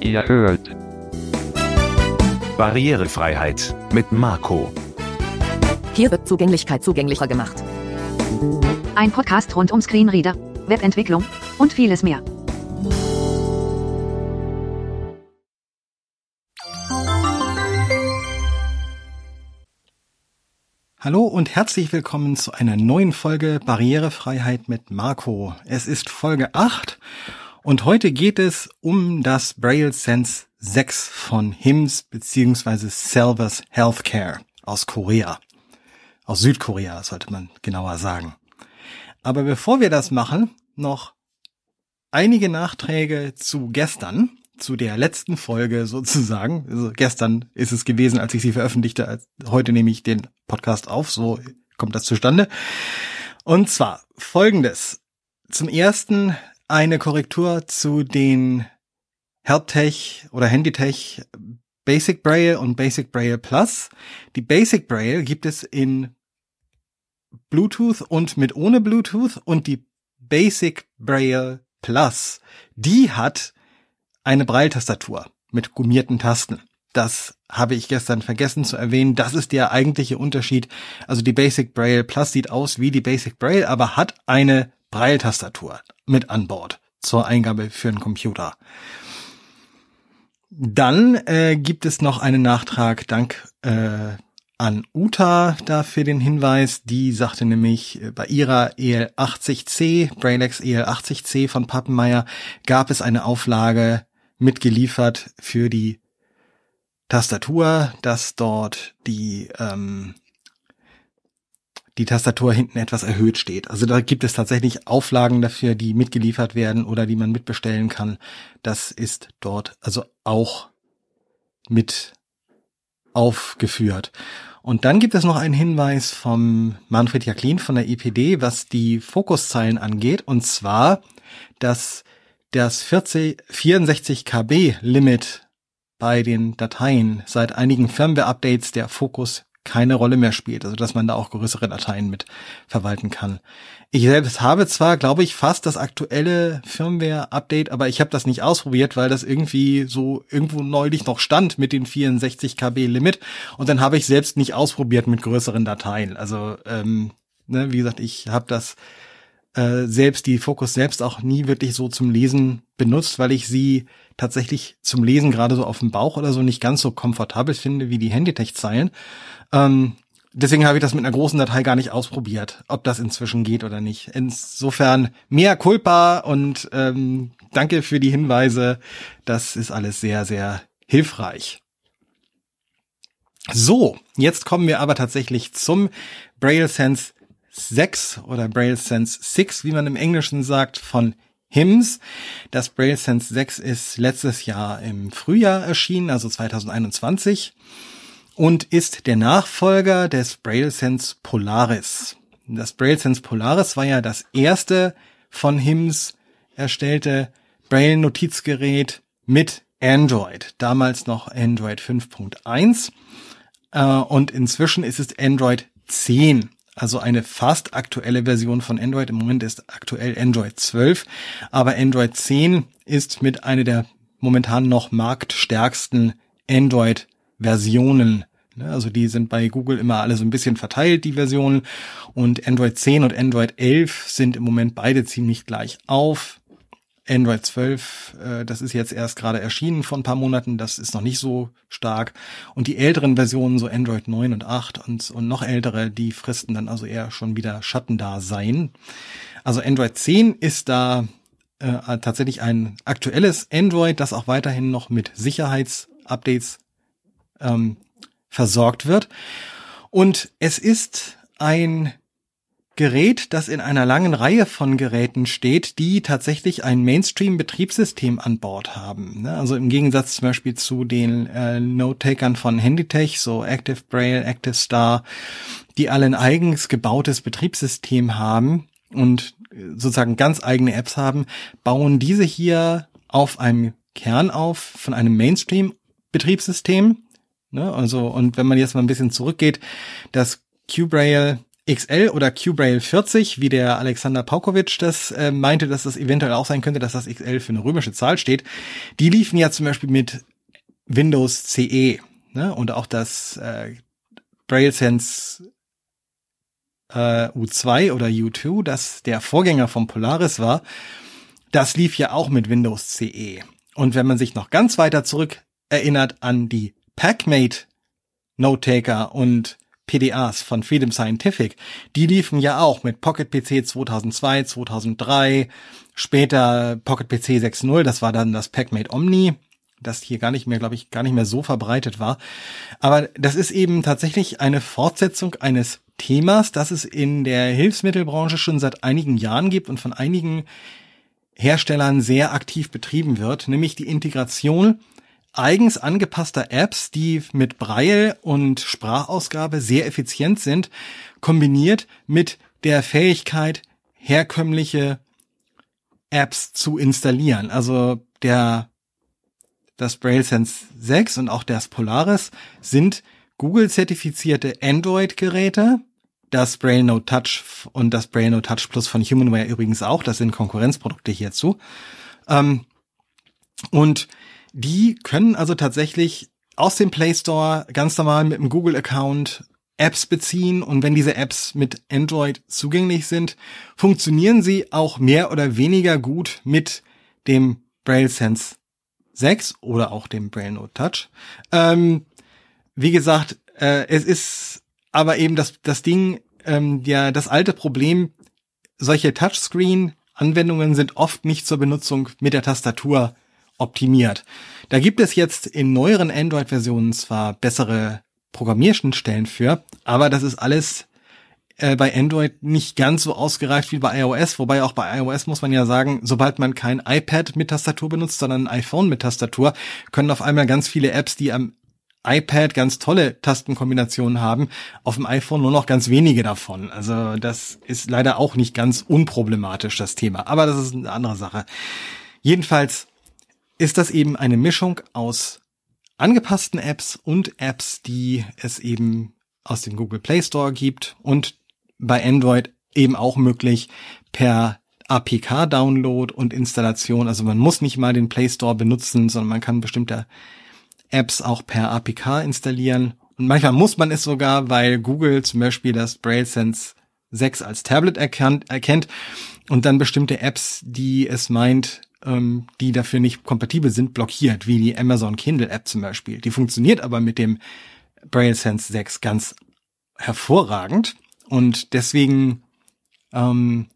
Ihr hört Barrierefreiheit mit Marco. Hier wird Zugänglichkeit zugänglicher gemacht. Ein Podcast rund um Screenreader, Webentwicklung und vieles mehr. Hallo und herzlich willkommen zu einer neuen Folge Barrierefreiheit mit Marco. Es ist Folge 8 und heute geht es um das Braille Sense 6 von HIMS bzw. Selvers Healthcare aus Korea. Aus Südkorea sollte man genauer sagen. Aber bevor wir das machen, noch einige Nachträge zu gestern zu der letzten Folge sozusagen. Also gestern ist es gewesen, als ich sie veröffentlichte. Heute nehme ich den Podcast auf. So kommt das zustande. Und zwar folgendes. Zum ersten eine Korrektur zu den HelpTech oder HandyTech Basic Braille und Basic Braille Plus. Die Basic Braille gibt es in Bluetooth und mit ohne Bluetooth und die Basic Braille Plus, die hat eine Braille-Tastatur mit gummierten Tasten. Das habe ich gestern vergessen zu erwähnen. Das ist der eigentliche Unterschied. Also die Basic Braille Plus sieht aus wie die Basic Braille, aber hat eine Braille-Tastatur mit an Bord zur Eingabe für einen Computer. Dann äh, gibt es noch einen Nachtrag dank äh, an Uta dafür den Hinweis. Die sagte nämlich, äh, bei ihrer EL80C, Braillex EL80C von Pappenmeier, gab es eine Auflage mitgeliefert für die Tastatur, dass dort die ähm, die Tastatur hinten etwas erhöht steht. Also da gibt es tatsächlich Auflagen dafür, die mitgeliefert werden oder die man mitbestellen kann. Das ist dort also auch mit aufgeführt. Und dann gibt es noch einen Hinweis vom Manfred Jacklin von der IPD, was die Fokuszeilen angeht. Und zwar, dass das 40, 64 KB Limit bei den Dateien seit einigen Firmware-Updates der Fokus keine Rolle mehr spielt, also dass man da auch größere Dateien mit verwalten kann. Ich selbst habe zwar, glaube ich, fast das aktuelle Firmware-Update, aber ich habe das nicht ausprobiert, weil das irgendwie so irgendwo neulich noch stand mit den 64 KB Limit und dann habe ich selbst nicht ausprobiert mit größeren Dateien. Also ähm, ne, wie gesagt, ich habe das äh, selbst die Fokus selbst auch nie wirklich so zum Lesen benutzt, weil ich sie tatsächlich zum Lesen gerade so auf dem Bauch oder so nicht ganz so komfortabel finde wie die Handytech-Zeilen. Ähm, deswegen habe ich das mit einer großen Datei gar nicht ausprobiert, ob das inzwischen geht oder nicht. Insofern mehr Culpa und ähm, danke für die Hinweise. Das ist alles sehr, sehr hilfreich. So, jetzt kommen wir aber tatsächlich zum Braille Sense 6 oder Braille Sense 6, wie man im Englischen sagt, von HIMS. Das Braille Sense 6 ist letztes Jahr im Frühjahr erschienen, also 2021, und ist der Nachfolger des Braille Sense Polaris. Das Braille Sense Polaris war ja das erste von HIMS erstellte Braille Notizgerät mit Android, damals noch Android 5.1 äh, und inzwischen ist es Android 10 also eine fast aktuelle Version von Android. Im Moment ist aktuell Android 12, aber Android 10 ist mit einer der momentan noch marktstärksten Android-Versionen. Ne, also die sind bei Google immer alle so ein bisschen verteilt, die Versionen. Und Android 10 und Android 11 sind im Moment beide ziemlich gleich auf. Android 12, äh, das ist jetzt erst gerade erschienen vor ein paar Monaten, das ist noch nicht so stark. Und die älteren Versionen, so Android 9 und 8 und, und noch ältere, die fristen dann also eher schon wieder Schatten da sein. Also Android 10 ist da äh, tatsächlich ein aktuelles Android, das auch weiterhin noch mit Sicherheitsupdates ähm, versorgt wird. Und es ist ein Gerät, das in einer langen Reihe von Geräten steht, die tatsächlich ein Mainstream-Betriebssystem an Bord haben. Ne? Also im Gegensatz zum Beispiel zu den äh, Note-Takern von Handytech, so Active Braille, Active Star, die alle ein eigens gebautes Betriebssystem haben und sozusagen ganz eigene Apps haben, bauen diese hier auf einem Kern auf von einem Mainstream-Betriebssystem. Ne? Also, und wenn man jetzt mal ein bisschen zurückgeht, das Q-Braille XL oder Q-Braille 40, wie der Alexander Paukovic das äh, meinte, dass das eventuell auch sein könnte, dass das XL für eine römische Zahl steht, die liefen ja zum Beispiel mit Windows CE ne? und auch das äh, Braille Sense äh, U2 oder U2, das der Vorgänger vom Polaris war, das lief ja auch mit Windows CE. Und wenn man sich noch ganz weiter zurück erinnert an die PackMate Note-Taker und PDAs von Freedom Scientific, die liefen ja auch mit Pocket PC 2002, 2003, später Pocket PC 6.0, das war dann das PackMate Omni, das hier gar nicht mehr, glaube ich, gar nicht mehr so verbreitet war. Aber das ist eben tatsächlich eine Fortsetzung eines Themas, das es in der Hilfsmittelbranche schon seit einigen Jahren gibt und von einigen Herstellern sehr aktiv betrieben wird, nämlich die Integration eigens angepasster Apps, die mit Braille und Sprachausgabe sehr effizient sind, kombiniert mit der Fähigkeit, herkömmliche Apps zu installieren. Also der, das Braille Sense 6 und auch das Polaris sind Google-zertifizierte Android-Geräte. Das Braille Note Touch und das Braille Note Touch Plus von Humanware übrigens auch. Das sind Konkurrenzprodukte hierzu. Ähm, und die können also tatsächlich aus dem Play Store ganz normal mit einem Google-Account Apps beziehen und wenn diese Apps mit Android zugänglich sind, funktionieren sie auch mehr oder weniger gut mit dem Braille Sense 6 oder auch dem Braille Note Touch. Ähm, wie gesagt, äh, es ist aber eben das, das Ding, ähm, ja, das alte Problem, solche Touchscreen-Anwendungen sind oft nicht zur Benutzung mit der Tastatur optimiert. Da gibt es jetzt in neueren Android-Versionen zwar bessere Programmierschnittstellen für, aber das ist alles äh, bei Android nicht ganz so ausgereift wie bei iOS, wobei auch bei iOS muss man ja sagen, sobald man kein iPad mit Tastatur benutzt, sondern ein iPhone mit Tastatur, können auf einmal ganz viele Apps, die am iPad ganz tolle Tastenkombinationen haben, auf dem iPhone nur noch ganz wenige davon. Also das ist leider auch nicht ganz unproblematisch, das Thema. Aber das ist eine andere Sache. Jedenfalls ist das eben eine Mischung aus angepassten Apps und Apps, die es eben aus dem Google Play Store gibt und bei Android eben auch möglich per APK-Download und Installation. Also man muss nicht mal den Play Store benutzen, sondern man kann bestimmte Apps auch per APK installieren. Und manchmal muss man es sogar, weil Google zum Beispiel das Braille Sense 6 als Tablet erkannt, erkennt und dann bestimmte Apps, die es meint, ähm, die dafür nicht kompatibel sind, blockiert, wie die Amazon Kindle App zum Beispiel. Die funktioniert aber mit dem Braille Sense 6 ganz hervorragend und deswegen ähm,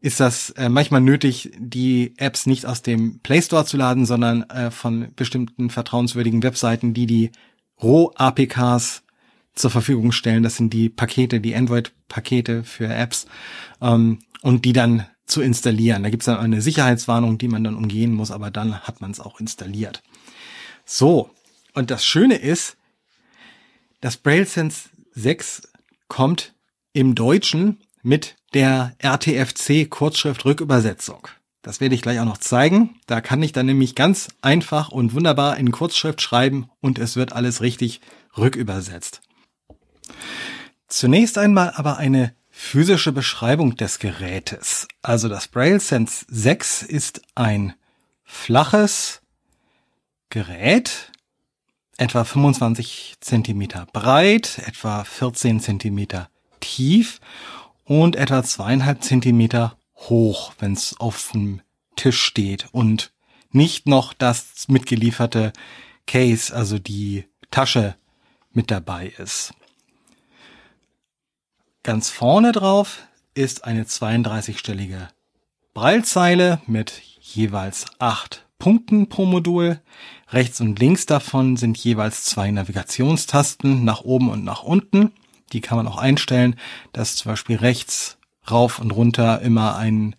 ist das äh, manchmal nötig, die Apps nicht aus dem Play Store zu laden, sondern äh, von bestimmten vertrauenswürdigen Webseiten, die die Roh-APKs zur Verfügung stellen. Das sind die Pakete, die Android-Pakete für Apps ähm, und die dann zu installieren. Da gibt es dann eine Sicherheitswarnung, die man dann umgehen muss, aber dann hat man es auch installiert. So, und das Schöne ist, das Braille Sense 6 kommt im Deutschen mit der RTFC Kurzschrift Rückübersetzung. Das werde ich gleich auch noch zeigen. Da kann ich dann nämlich ganz einfach und wunderbar in Kurzschrift schreiben und es wird alles richtig rückübersetzt. Zunächst einmal aber eine physische Beschreibung des Gerätes. Also das Braille Sense 6 ist ein flaches Gerät, etwa 25 Zentimeter breit, etwa 14 Zentimeter tief und etwa zweieinhalb Zentimeter hoch, wenn es auf dem Tisch steht und nicht noch das mitgelieferte Case, also die Tasche mit dabei ist. Ganz vorne drauf ist eine 32-stellige Breilzeile mit jeweils acht Punkten pro Modul. Rechts und links davon sind jeweils zwei Navigationstasten nach oben und nach unten. Die kann man auch einstellen, dass zum Beispiel rechts rauf und runter immer ein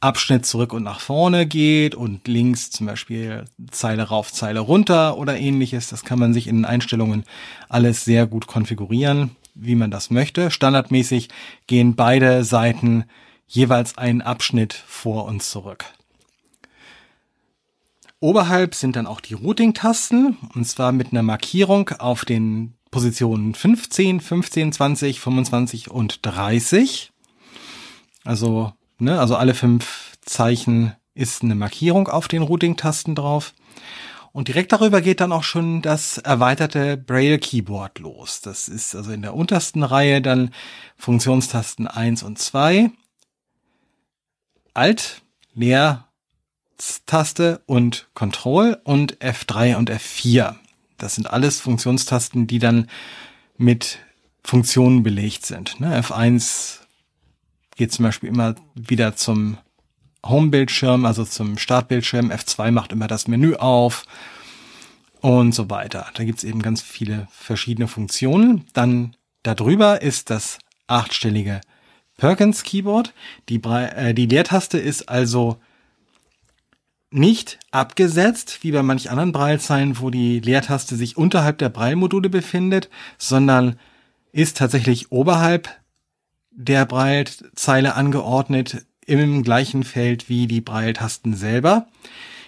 Abschnitt zurück und nach vorne geht und links zum Beispiel Zeile rauf, Zeile runter oder ähnliches. Das kann man sich in den Einstellungen alles sehr gut konfigurieren wie man das möchte. Standardmäßig gehen beide Seiten jeweils einen Abschnitt vor und zurück. Oberhalb sind dann auch die Routing-Tasten, und zwar mit einer Markierung auf den Positionen 15, 15, 20, 25 und 30. Also, ne, also alle fünf Zeichen ist eine Markierung auf den Routing-Tasten drauf. Und direkt darüber geht dann auch schon das erweiterte Braille Keyboard los. Das ist also in der untersten Reihe dann Funktionstasten 1 und 2. Alt, Leertaste und Control und F3 und F4. Das sind alles Funktionstasten, die dann mit Funktionen belegt sind. Ne? F1 geht zum Beispiel immer wieder zum Home-Bildschirm, also zum Startbildschirm. F2 macht immer das Menü auf und so weiter. Da gibt's eben ganz viele verschiedene Funktionen. Dann darüber ist das achtstellige Perkins Keyboard. Die, äh, die Leertaste ist also nicht abgesetzt, wie bei manch anderen Braillezeilen, wo die Leertaste sich unterhalb der Braille-Module befindet, sondern ist tatsächlich oberhalb der Braillezeile angeordnet im gleichen Feld wie die Braille-Tasten selber.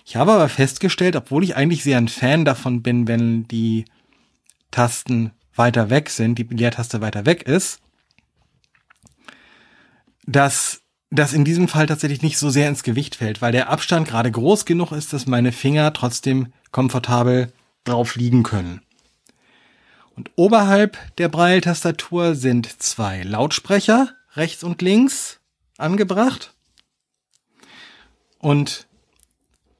Ich habe aber festgestellt, obwohl ich eigentlich sehr ein Fan davon bin, wenn die Tasten weiter weg sind, die Leertaste weiter weg ist, dass das in diesem Fall tatsächlich nicht so sehr ins Gewicht fällt, weil der Abstand gerade groß genug ist, dass meine Finger trotzdem komfortabel drauf liegen können. Und oberhalb der Braille-Tastatur sind zwei Lautsprecher, rechts und links, angebracht. Und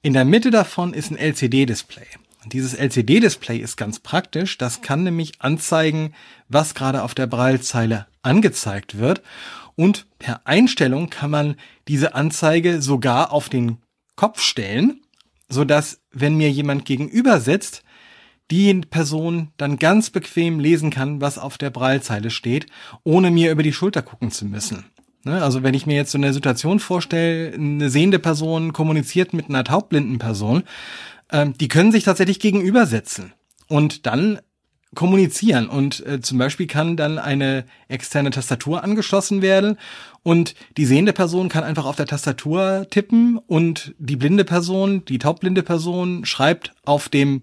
in der Mitte davon ist ein LCD-Display. Und dieses LCD-Display ist ganz praktisch. Das kann nämlich anzeigen, was gerade auf der Braillezeile angezeigt wird. Und per Einstellung kann man diese Anzeige sogar auf den Kopf stellen, so dass, wenn mir jemand gegenüber sitzt, die Person dann ganz bequem lesen kann, was auf der Braillezeile steht, ohne mir über die Schulter gucken zu müssen. Ne? Also wenn ich mir jetzt so eine Situation vorstelle, eine sehende Person kommuniziert mit einer taubblinden Person, ähm, die können sich tatsächlich gegenübersetzen und dann kommunizieren und äh, zum Beispiel kann dann eine externe Tastatur angeschlossen werden und die sehende Person kann einfach auf der Tastatur tippen und die blinde Person, die taubblinde Person schreibt auf dem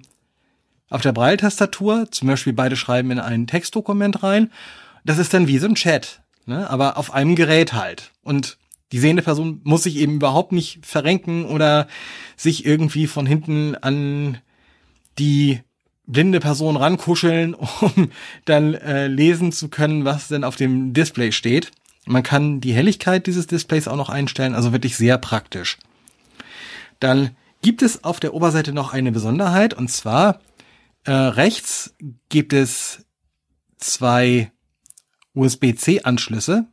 auf der Braille-Tastatur, zum Beispiel beide schreiben in ein Textdokument rein. Das ist dann wie so ein Chat ne? aber auf einem Gerät halt. Und die sehende Person muss sich eben überhaupt nicht verrenken oder sich irgendwie von hinten an die blinde Person rankuscheln, um dann äh, lesen zu können, was denn auf dem Display steht. Man kann die Helligkeit dieses Displays auch noch einstellen, also wirklich sehr praktisch. Dann gibt es auf der Oberseite noch eine Besonderheit und zwar äh, rechts gibt es zwei USB-C-Anschlüsse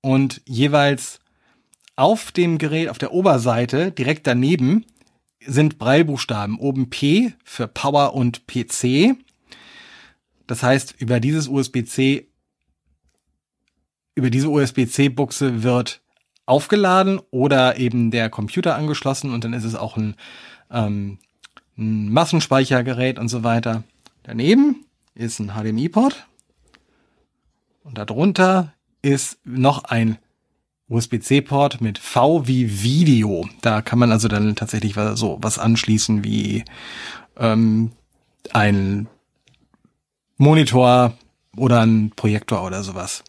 und jeweils auf dem Gerät, auf der Oberseite, direkt daneben, sind Breilbuchstaben. Oben P für Power und PC. Das heißt, über dieses USB-C, über diese USB-C-Buchse wird aufgeladen oder eben der Computer angeschlossen und dann ist es auch ein, ähm, ein Massenspeichergerät und so weiter. Daneben ist ein HDMI-Port und darunter ist noch ein USB-C-Port mit V wie Video. Da kann man also dann tatsächlich so was anschließen wie ähm, ein Monitor oder ein Projektor oder sowas.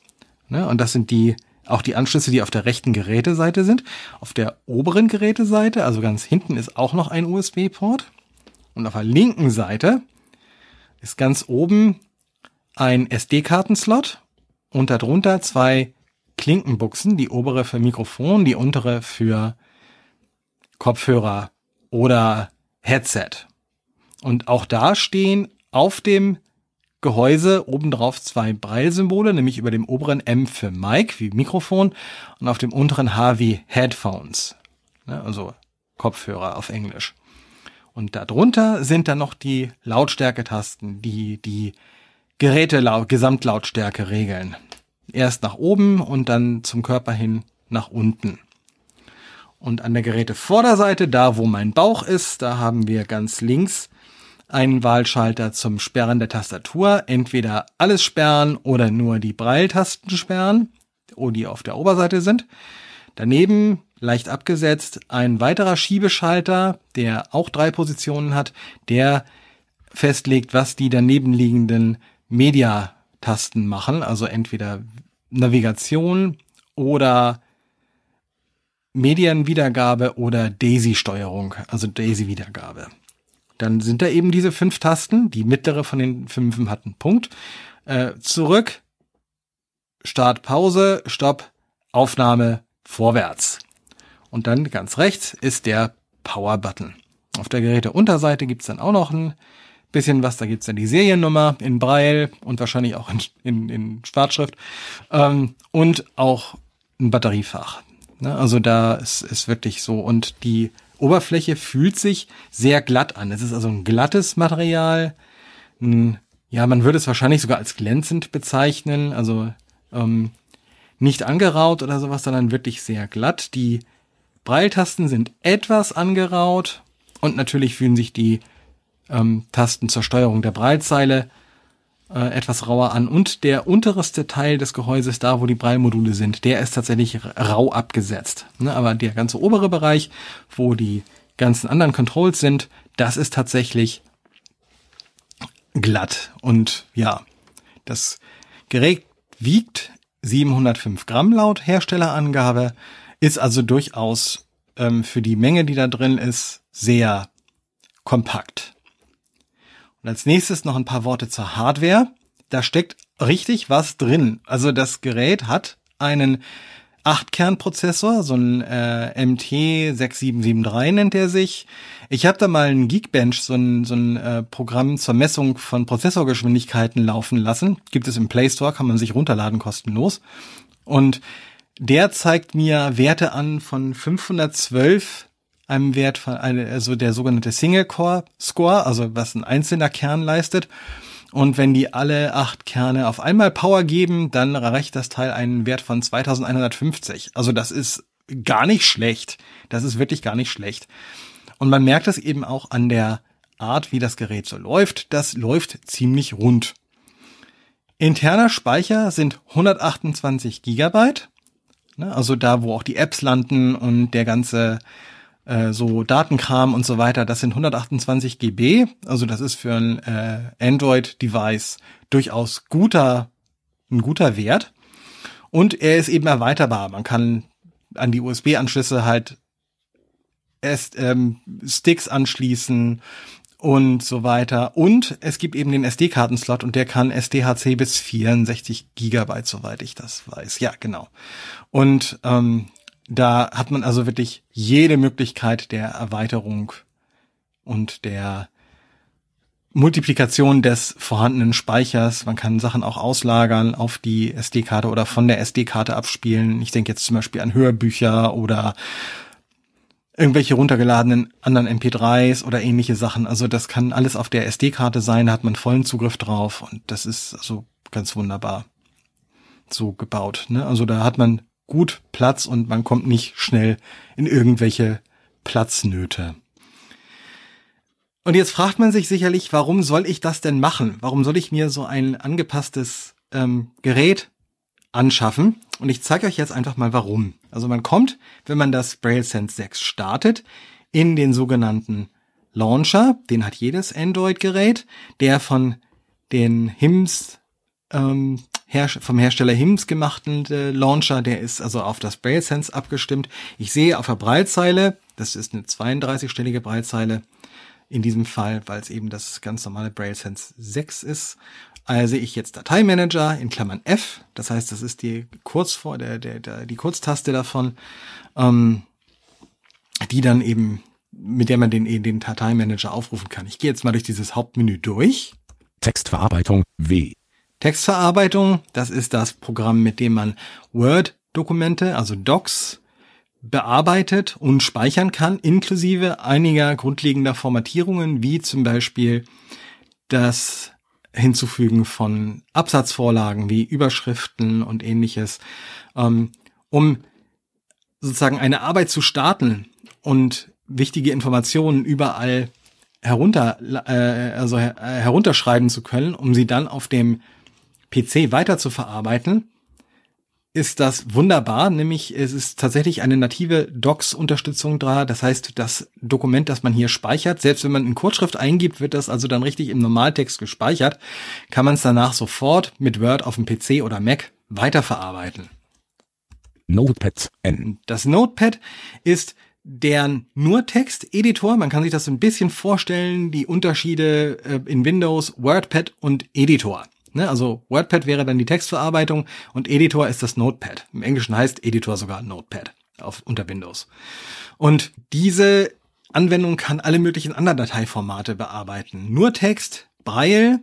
Ne? Und das sind die auch die Anschlüsse, die auf der rechten Geräteseite sind. Auf der oberen Geräteseite, also ganz hinten, ist auch noch ein USB-Port. Und auf der linken Seite ist ganz oben ein SD-Kartenslot und darunter zwei Klinkenbuchsen, die obere für Mikrofon, die untere für Kopfhörer oder Headset. Und auch da stehen auf dem Gehäuse obendrauf zwei Braille-Symbole, nämlich über dem oberen M für Mic wie Mikrofon und auf dem unteren H wie Headphones, ne, also Kopfhörer auf Englisch. Und darunter sind dann noch die Lautstärketasten, die die Geräte Gesamtlautstärke regeln. Erst nach oben und dann zum Körper hin nach unten. Und an der Gerätevorderseite, da wo mein Bauch ist, da haben wir ganz links einen Wahlschalter zum Sperren der Tastatur. Entweder alles sperren oder nur die Breiltasten sperren, die auf der Oberseite sind. Daneben, leicht abgesetzt, ein weiterer Schiebeschalter, der auch drei Positionen hat, der festlegt, was die daneben liegenden Media-Tasten machen, also entweder Navigation oder Medienwiedergabe oder Daisy-Steuerung, also Daisy-Wiedergabe. Dann sind da eben diese fünf Tasten, die mittlere von den fünfen hat einen Punkt. Äh, zurück, Start, Pause, Stopp, Aufnahme, vorwärts. Und dann ganz rechts ist der Power-Button. Auf der Geräteunterseite gibt's dann auch noch ein bisschen was. Da gibt's dann die Seriennummer in Braille und wahrscheinlich auch in, in, in Schwarzschrift. Ähm, und auch ein Batteriefach. Ne? Also da ist, ist wirklich so. Und die Oberfläche fühlt sich sehr glatt an. Es ist also ein glattes Material. Ein, ja, man würde es wahrscheinlich sogar als glänzend bezeichnen. Also ähm, nicht angeraut oder sowas, sondern wirklich sehr glatt. Die Breiltasten sind etwas angeraut und natürlich fühlen sich die ähm, Tasten zur Steuerung der Breilzeile äh, etwas rauer an. Und der unterste Teil des Gehäuses, da wo die Breilmodule sind, der ist tatsächlich rau abgesetzt. Ne? Aber der ganze obere Bereich, wo die ganzen anderen Controls sind, das ist tatsächlich glatt. Und ja, das Gerät wiegt 705 Gramm laut Herstellerangabe, ist also durchaus ähm, für die Menge, die da drin ist, sehr kompakt. Und als nächstes noch ein paar Worte zur Hardware. Da steckt richtig was drin. Also das Gerät hat einen 8-Kern-Prozessor, so ein äh, MT6773 nennt er sich. Ich habe da mal ein Geekbench, so ein, so ein äh, Programm zur Messung von Prozessorgeschwindigkeiten laufen lassen. Gibt es im Play Store, kann man sich runterladen kostenlos. Und der zeigt mir Werte an von 512 einem Wert von also der sogenannte Single Core Score, also was ein einzelner Kern leistet. Und wenn die alle acht Kerne auf einmal Power geben, dann erreicht das Teil einen Wert von 2150. Also das ist gar nicht schlecht. Das ist wirklich gar nicht schlecht. Und man merkt es eben auch an der Art, wie das Gerät so läuft. Das läuft ziemlich rund. Interner Speicher sind 128 Gigabyte. Ne, also da, wo auch die Apps landen und der ganze äh, so Datenkram und so weiter, das sind 128 GB. Also das ist für ein äh, Android-Device durchaus guter, ein guter Wert. Und er ist eben erweiterbar. Man kann an die USB-Anschlüsse halt erst ähm, Sticks anschließen und so weiter. Und es gibt eben den SD-Kartenslot und der kann SDHC bis 64 Gigabyte, soweit ich das weiß. Ja, genau. Und ähm, da hat man also wirklich jede Möglichkeit der Erweiterung und der Multiplikation des vorhandenen Speichers. Man kann Sachen auch auslagern auf die SD-Karte oder von der SD-Karte abspielen. Ich denke jetzt zum Beispiel an Hörbücher oder irgendwelche runtergeladenen anderen MP3s oder ähnliche Sachen. Also das kann alles auf der SD-Karte sein, da hat man vollen Zugriff drauf und das ist also ganz wunderbar so gebaut. Ne? Also da hat man gut Platz und man kommt nicht schnell in irgendwelche Platznöte. Und jetzt fragt man sich sicherlich, warum soll ich das denn machen? Warum soll ich mir so ein angepasstes ähm, Gerät anschaffen? Und ich zeige euch jetzt einfach mal warum. Also man kommt, wenn man das Braille Sense 6 startet, in den sogenannten Launcher, den hat jedes Android-Gerät, der von den HIMS ähm, Her vom Hersteller HIMS gemachten äh, Launcher, der ist also auf das Braille Sense abgestimmt. Ich sehe auf der Breitzeile, das ist eine 32-stellige Breitzeile in diesem Fall, weil es eben das ganz normale Braille Sense 6 ist, also ich jetzt Dateimanager in Klammern F, das heißt, das ist die kurz vor der, der, der die Kurztaste davon, ähm, die dann eben mit der man den den Dateimanager aufrufen kann. Ich gehe jetzt mal durch dieses Hauptmenü durch. Textverarbeitung W. Textverarbeitung, das ist das Programm, mit dem man Word-Dokumente, also Docs, bearbeitet und speichern kann, inklusive einiger grundlegender Formatierungen, wie zum Beispiel das Hinzufügen von Absatzvorlagen wie Überschriften und ähnliches, ähm, um sozusagen eine Arbeit zu starten und wichtige Informationen überall herunter, äh, also her herunterschreiben zu können, um sie dann auf dem PC weiter zu verarbeiten, ist das wunderbar, nämlich es ist tatsächlich eine native Docs-Unterstützung da. Das heißt, das Dokument, das man hier speichert, selbst wenn man in Kurzschrift eingibt, wird das also dann richtig im Normaltext gespeichert, kann man es danach sofort mit Word auf dem PC oder Mac weiterverarbeiten. Notepad N. Das Notepad ist deren nur Text-Editor. Man kann sich das ein bisschen vorstellen, die Unterschiede äh, in Windows, WordPad und Editor. Ne? Also WordPad wäre dann die Textverarbeitung und Editor ist das Notepad. Im Englischen heißt Editor sogar Notepad auf, unter Windows. Und diese Anwendung kann alle möglichen anderen Dateiformate bearbeiten. Nur Text, Braille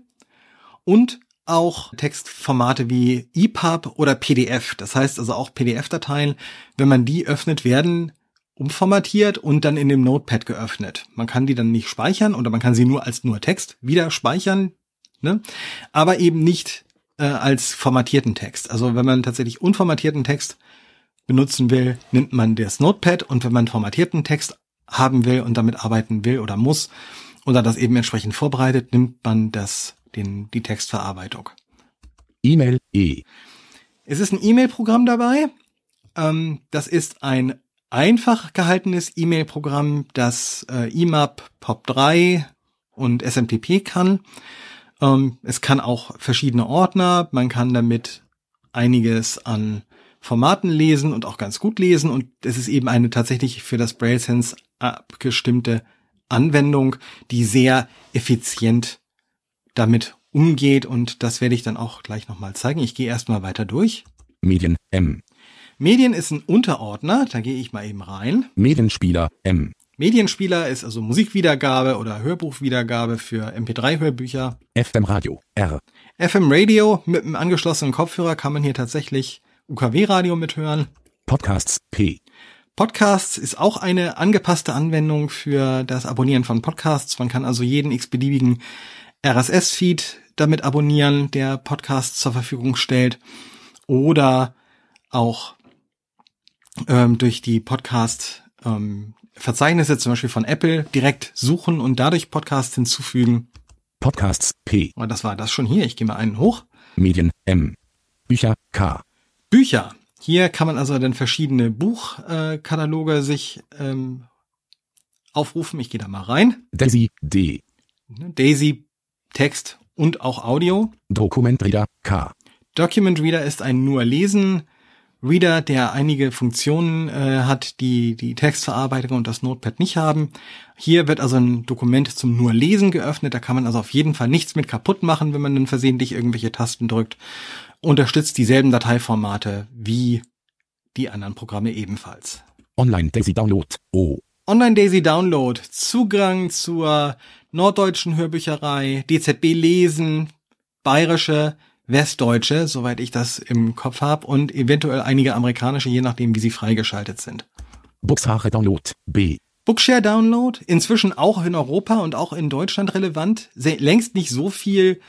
und auch Textformate wie EPUB oder PDF. Das heißt also auch PDF-Dateien, wenn man die öffnet, werden umformatiert und dann in dem Notepad geöffnet. Man kann die dann nicht speichern oder man kann sie nur als nur Text wieder speichern, ne? aber eben nicht äh, als formatierten Text. Also wenn man tatsächlich unformatierten Text benutzen will, nimmt man das Notepad und wenn man formatierten Text haben will und damit arbeiten will oder muss oder das eben entsprechend vorbereitet, nimmt man das den, die Textverarbeitung. E-Mail E. Es ist ein E-Mail-Programm dabei. Ähm, das ist ein einfach gehaltenes E-Mail-Programm, das äh, IMAP, POP3 und SMTP kann. Ähm, es kann auch verschiedene Ordner. Man kann damit einiges an Formaten lesen und auch ganz gut lesen. Und es ist eben eine tatsächlich für das Braille Sense abgestimmte Anwendung, die sehr effizient damit umgeht und das werde ich dann auch gleich nochmal zeigen. Ich gehe erstmal weiter durch. Medien M. Medien ist ein Unterordner, da gehe ich mal eben rein. Medienspieler M. Medienspieler ist also Musikwiedergabe oder Hörbuchwiedergabe für MP3-Hörbücher. FM Radio R. FM Radio mit einem angeschlossenen Kopfhörer kann man hier tatsächlich UKW-Radio mithören. Podcasts P. Podcasts ist auch eine angepasste Anwendung für das Abonnieren von Podcasts. Man kann also jeden x-beliebigen RSS-Feed damit abonnieren, der Podcasts zur Verfügung stellt. Oder auch ähm, durch die Podcast ähm, Verzeichnisse zum Beispiel von Apple direkt suchen und dadurch Podcasts hinzufügen. Podcasts P. Und das war das schon hier. Ich gehe mal einen hoch. Medien M. Bücher K. Bücher. Hier kann man also dann verschiedene Buchkataloge sich ähm, aufrufen. Ich gehe da mal rein. Daisy D. Daisy Text und auch Audio. Dokument Reader K. Document Reader ist ein nur Lesen Reader, der einige Funktionen äh, hat, die die Textverarbeitung und das Notepad nicht haben. Hier wird also ein Dokument zum nur Lesen geöffnet. Da kann man also auf jeden Fall nichts mit kaputt machen, wenn man dann versehentlich irgendwelche Tasten drückt. Unterstützt dieselben Dateiformate wie die anderen Programme ebenfalls. Online Daisy Download O. Online Daisy Download, Zugang zur norddeutschen Hörbücherei, DZB Lesen, bayerische, westdeutsche, soweit ich das im Kopf habe, und eventuell einige amerikanische, je nachdem, wie sie freigeschaltet sind. Buchshare Download B. Bookshare Download, inzwischen auch in Europa und auch in Deutschland relevant, längst nicht so viel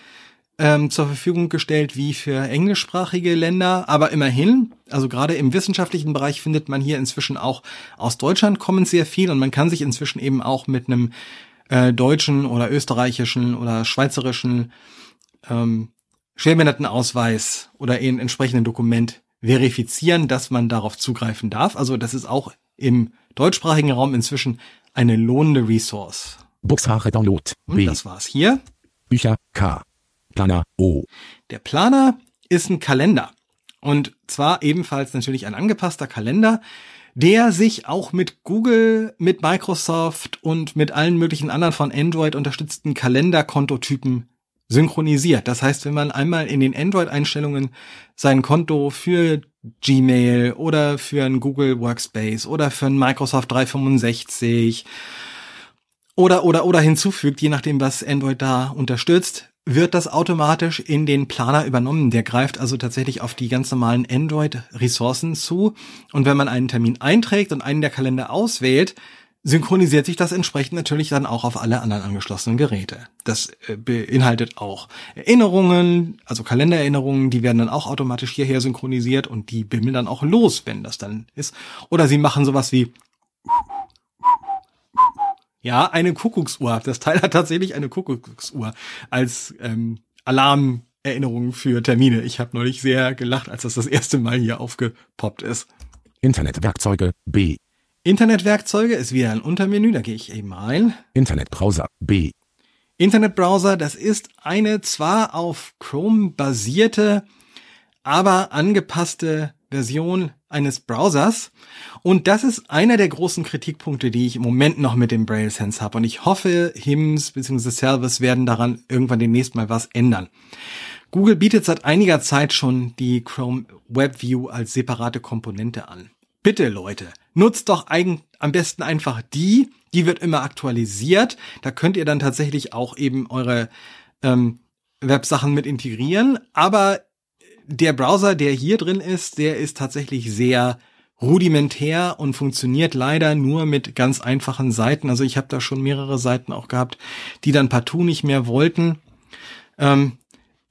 ähm, zur Verfügung gestellt wie für englischsprachige Länder, aber immerhin, also gerade im wissenschaftlichen Bereich findet man hier inzwischen auch aus Deutschland kommen sehr viel und man kann sich inzwischen eben auch mit einem äh, deutschen oder österreichischen oder schweizerischen ähm, Schwerbehindertenausweis oder in entsprechenden Dokument verifizieren, dass man darauf zugreifen darf. Also das ist auch im deutschsprachigen Raum inzwischen eine lohnende Resource. Buchshare Download Und B. das war's hier. Bücher K. Planer O. Der Planer ist ein Kalender. Und zwar ebenfalls natürlich ein angepasster Kalender, der sich auch mit Google, mit Microsoft und mit allen möglichen anderen von Android unterstützten Kalenderkontotypen synchronisiert. Das heißt, wenn man einmal in den Android-Einstellungen sein Konto für Gmail oder für ein Google Workspace oder für ein Microsoft 365 oder, oder, oder hinzufügt, je nachdem, was Android da unterstützt, wird das automatisch in den Planer übernommen. Der greift also tatsächlich auf die ganz normalen Android-Ressourcen zu. Und wenn man einen Termin einträgt und einen der Kalender auswählt, synchronisiert sich das entsprechend natürlich dann auch auf alle anderen angeschlossenen Geräte. Das äh, beinhaltet auch Erinnerungen, also Kalendererinnerungen, die werden dann auch automatisch hierher synchronisiert und die bimmeln dann auch los, wenn das dann ist. Oder sie machen sowas wie ja, eine Kuckucksuhr. Das Teil hat tatsächlich eine Kuckucksuhr als ähm, Alarm Erinnerungen für Termine. Ich habe neulich sehr gelacht, als das das erste Mal hier aufgepoppt ist. Internetwerkzeuge B. Internetwerkzeuge ist wieder ein Untermenü, da gehe ich eben rein. Internetbrowser B. Internetbrowser, das ist eine zwar auf Chrome basierte, aber angepasste Version eines Browsers. Und das ist einer der großen Kritikpunkte, die ich im Moment noch mit dem Braille Sense habe. Und ich hoffe, HIMS bzw. Service werden daran irgendwann demnächst mal was ändern. Google bietet seit einiger Zeit schon die Chrome Web View als separate Komponente an. Bitte Leute, nutzt doch eigen, am besten einfach die, die wird immer aktualisiert. Da könnt ihr dann tatsächlich auch eben eure ähm, Websachen mit integrieren. Aber der Browser, der hier drin ist, der ist tatsächlich sehr rudimentär und funktioniert leider nur mit ganz einfachen Seiten. Also ich habe da schon mehrere Seiten auch gehabt, die dann partout nicht mehr wollten. Ähm,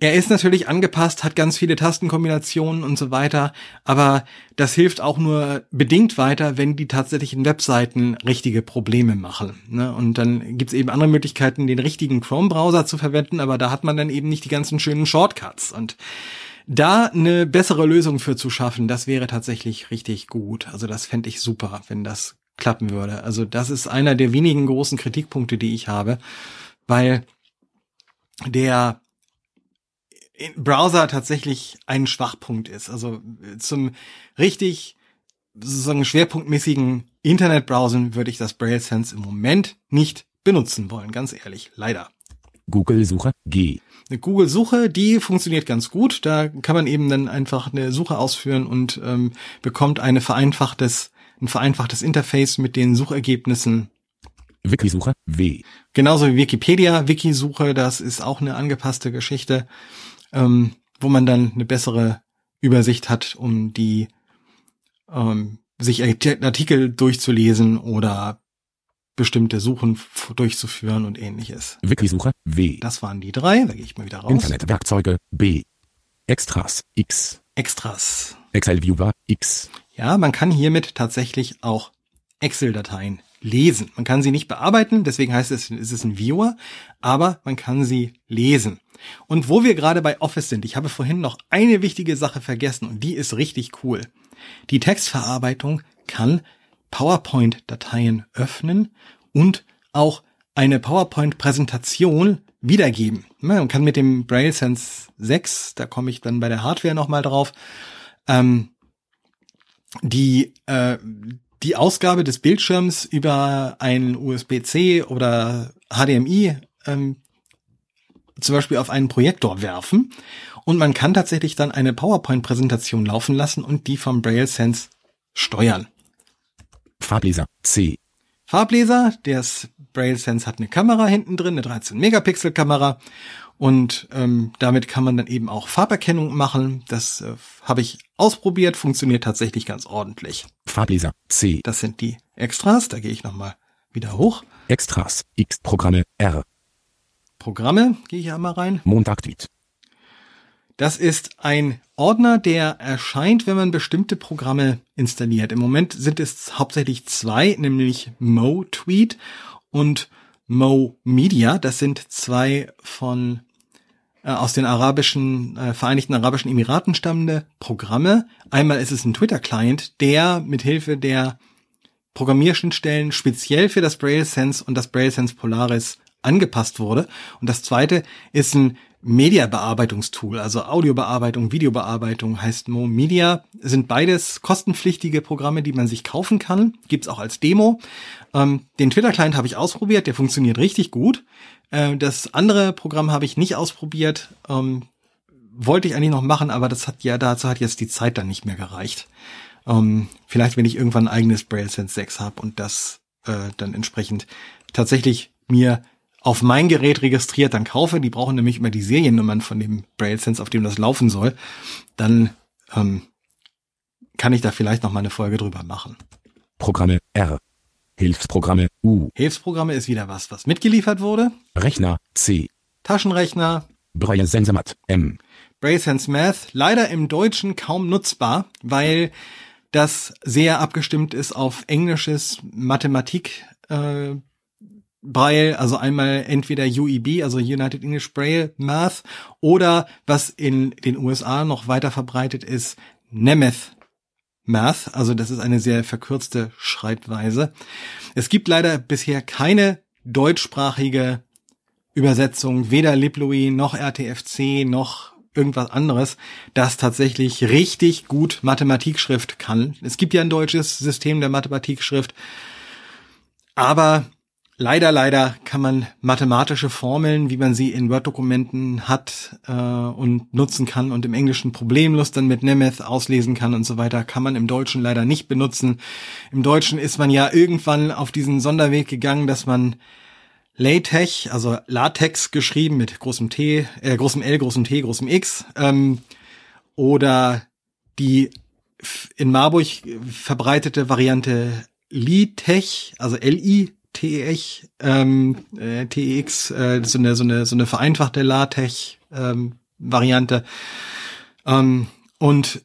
er ist natürlich angepasst, hat ganz viele Tastenkombinationen und so weiter, aber das hilft auch nur bedingt weiter, wenn die tatsächlichen Webseiten richtige Probleme machen. Ne? Und dann gibt's eben andere Möglichkeiten, den richtigen Chrome-Browser zu verwenden, aber da hat man dann eben nicht die ganzen schönen Shortcuts. Und da eine bessere Lösung für zu schaffen, das wäre tatsächlich richtig gut. Also das fände ich super, wenn das klappen würde. Also das ist einer der wenigen großen Kritikpunkte, die ich habe, weil der Browser tatsächlich ein Schwachpunkt ist. Also zum richtig sozusagen schwerpunktmäßigen Internetbrowsen würde ich das Braille Sense im Moment nicht benutzen wollen, ganz ehrlich, leider. Google-Suche G. Eine Google-Suche, die funktioniert ganz gut. Da kann man eben dann einfach eine Suche ausführen und ähm, bekommt eine vereinfachtes, ein vereinfachtes Interface mit den Suchergebnissen. Wikisuche W. Genauso wie Wikipedia, Wikisuche, das ist auch eine angepasste Geschichte, ähm, wo man dann eine bessere Übersicht hat, um die ähm, sich Artikel durchzulesen oder bestimmte Suchen durchzuführen und ähnliches. Wikisuche W. Das waren die drei, da gehe ich mal wieder raus. Internetwerkzeuge B. Extras X. Extras. Excel Viewer X. Ja, man kann hiermit tatsächlich auch Excel-Dateien lesen. Man kann sie nicht bearbeiten, deswegen heißt es, es ist ein Viewer, aber man kann sie lesen. Und wo wir gerade bei Office sind, ich habe vorhin noch eine wichtige Sache vergessen und die ist richtig cool. Die Textverarbeitung kann PowerPoint-Dateien öffnen und auch eine PowerPoint-Präsentation wiedergeben. Man kann mit dem Braille Sense 6, da komme ich dann bei der Hardware nochmal drauf, ähm, die, äh, die Ausgabe des Bildschirms über einen USB-C oder HDMI ähm, zum Beispiel auf einen Projektor werfen und man kann tatsächlich dann eine PowerPoint-Präsentation laufen lassen und die vom Braille Sense steuern. Farbleser C. Farbleser, der Braille Sense hat eine Kamera hinten drin, eine 13 Megapixel Kamera und ähm, damit kann man dann eben auch Farberkennung machen. Das äh, habe ich ausprobiert, funktioniert tatsächlich ganz ordentlich. Farbleser C. Das sind die Extras, da gehe ich nochmal wieder hoch. Extras X Programme R. Programme, gehe ich einmal rein. Montag-Tweet. Das ist ein Ordner, der erscheint, wenn man bestimmte Programme installiert. Im Moment sind es hauptsächlich zwei, nämlich MoTweet und MoMedia. Das sind zwei von äh, aus den arabischen äh, Vereinigten Arabischen Emiraten stammende Programme. Einmal ist es ein Twitter-Client, der mit Hilfe der Programmierschnittstellen speziell für das Braille Sense und das Braille Sense Polaris angepasst wurde. Und das zweite ist ein Media-Bearbeitungstool, also Audiobearbeitung, Videobearbeitung heißt Mo Media, sind beides kostenpflichtige Programme, die man sich kaufen kann, gibt's auch als Demo. Ähm, den Twitter-Client habe ich ausprobiert, der funktioniert richtig gut. Äh, das andere Programm habe ich nicht ausprobiert, ähm, wollte ich eigentlich noch machen, aber das hat ja dazu hat jetzt die Zeit dann nicht mehr gereicht. Ähm, vielleicht, wenn ich irgendwann ein eigenes Braille Sense 6 habe und das äh, dann entsprechend tatsächlich mir auf mein Gerät registriert, dann kaufe, die brauchen nämlich immer die Seriennummern von dem Braille Sense, auf dem das laufen soll, dann ähm, kann ich da vielleicht noch mal eine Folge drüber machen. Programme R. Hilfsprogramme U. Hilfsprogramme ist wieder was, was mitgeliefert wurde. Rechner C. Taschenrechner. Braille Sensemat M. Braille Sense Math leider im Deutschen kaum nutzbar, weil das sehr abgestimmt ist auf englisches Mathematik äh, Braille, also einmal entweder UEB, also United English Braille Math, oder was in den USA noch weiter verbreitet ist, Nemeth Math, also das ist eine sehr verkürzte Schreibweise. Es gibt leider bisher keine deutschsprachige Übersetzung, weder LibLouis noch RTFC noch irgendwas anderes, das tatsächlich richtig gut Mathematikschrift kann. Es gibt ja ein deutsches System der Mathematikschrift, aber leider, leider kann man mathematische Formeln, wie man sie in Word-Dokumenten hat äh, und nutzen kann und im Englischen problemlos dann mit Nemeth auslesen kann und so weiter, kann man im Deutschen leider nicht benutzen. Im Deutschen ist man ja irgendwann auf diesen Sonderweg gegangen, dass man LaTeX, also Latex geschrieben mit großem T, äh, großem L, großem T, großem X, ähm, oder die in Marburg verbreitete Variante LiTech, also L-I-T-E-X, ähm, äh, T-E-X, äh, so eine, so eine, so eine vereinfachte LaTeX, ähm, Variante. Ähm, und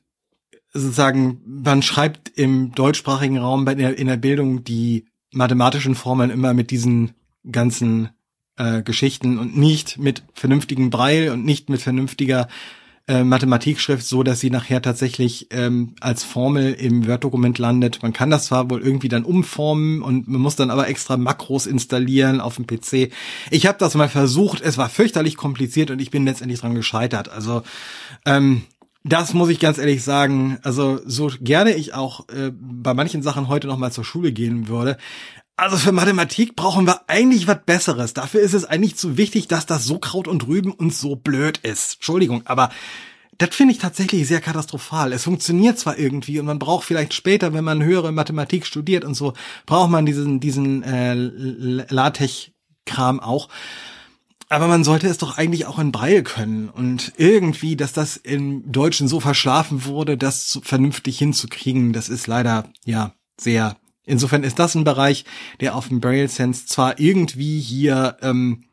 sozusagen, man schreibt im deutschsprachigen Raum bei der, in der Bildung die mathematischen Formeln immer mit diesen ganzen äh, Geschichten und nicht mit vernünftigen Braille und nicht mit vernünftiger äh, Mathematikschrift, so dass sie nachher tatsächlich ähm, als Formel im Word-Dokument landet. Man kann das zwar wohl irgendwie dann umformen und man muss dann aber extra Makros installieren auf dem PC. Ich habe das mal versucht, es war fürchterlich kompliziert und ich bin letztendlich dran gescheitert. Also ähm, das muss ich ganz ehrlich sagen. Also so gerne ich auch äh, bei manchen Sachen heute noch mal zur Schule gehen würde, also für Mathematik brauchen wir eigentlich was Besseres. Dafür ist es eigentlich zu wichtig, dass das so Kraut und Rüben und so blöd ist. Entschuldigung, aber das finde ich tatsächlich sehr katastrophal. Es funktioniert zwar irgendwie und man braucht vielleicht später, wenn man höhere Mathematik studiert und so, braucht man diesen diesen äh, LaTeX-Kram auch. Aber man sollte es doch eigentlich auch in Braille können. Und irgendwie, dass das im Deutschen so verschlafen wurde, das vernünftig hinzukriegen, das ist leider, ja, sehr Insofern ist das ein Bereich, der auf dem Braille Sense zwar irgendwie hier ähm,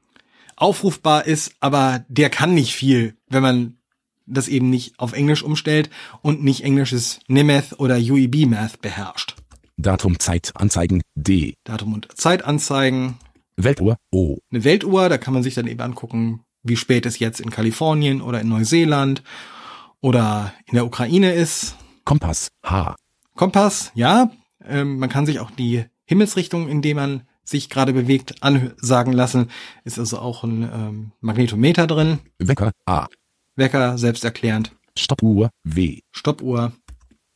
aufrufbar ist, aber der kann nicht viel, wenn man das eben nicht auf Englisch umstellt und nicht englisches Nemeth oder UEB Math beherrscht. Datum, Zeit, Anzeigen, D. Datum und Zeit anzeigen. Weltuhr, O. Eine Weltuhr, da kann man sich dann eben angucken, wie spät es jetzt in Kalifornien oder in Neuseeland oder in der Ukraine ist. Kompass, H. Kompass, ja, ähm, man kann sich auch die Himmelsrichtung, in der man sich gerade bewegt, ansagen lassen. Ist also auch ein ähm, Magnetometer drin. Wecker, A. Wecker, selbsterklärend. Stoppuhr, W. Stoppuhr.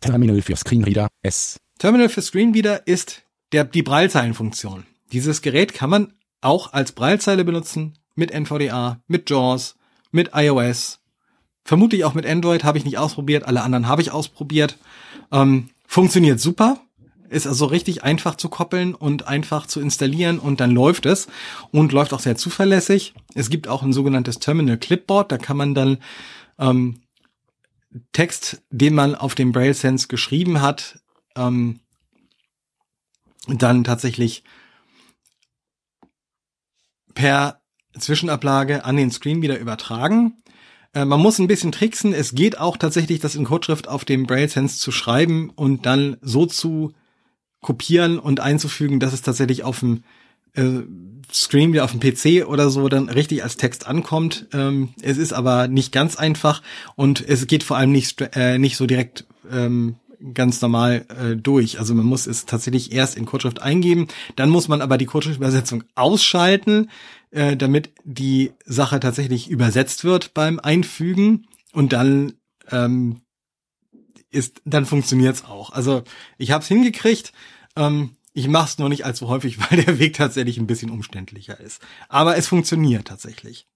Terminal für Screenreader, S. Terminal für Screenreader ist der, die Braillezeilenfunktion. Dieses Gerät kann man auch als Braillezeile benutzen, mit NVDA, mit JAWS, mit iOS, vermutlich auch mit Android, habe ich nicht ausprobiert, alle anderen habe ich ausprobiert. Ähm, funktioniert super, ist also richtig einfach zu koppeln und einfach zu installieren und dann läuft es und läuft auch sehr zuverlässig. Es gibt auch ein sogenanntes Terminal Clipboard, da kann man dann ähm, Text, den man auf dem Braille Sense geschrieben hat, ähm, dann tatsächlich per Zwischenablage an den Screen wieder übertragen. Äh, man muss ein bisschen tricksen. Es geht auch tatsächlich, das in Codeschrift auf dem Braille Sense zu schreiben und dann so zu kopieren und einzufügen, dass es tatsächlich auf dem äh, Screen wie auf dem PC oder so dann richtig als Text ankommt. Ähm, es ist aber nicht ganz einfach und es geht vor allem nicht, äh, nicht so direkt ähm, ganz normal äh, durch. Also man muss es tatsächlich erst in Kurzschrift eingeben, dann muss man aber die Kurzschriftübersetzung ausschalten, äh, damit die Sache tatsächlich übersetzt wird beim Einfügen und dann ähm, ist, dann funktioniert's auch. Also ich habe es hingekriegt. Ähm, ich mache es nur nicht allzu häufig, weil der Weg tatsächlich ein bisschen umständlicher ist. Aber es funktioniert tatsächlich.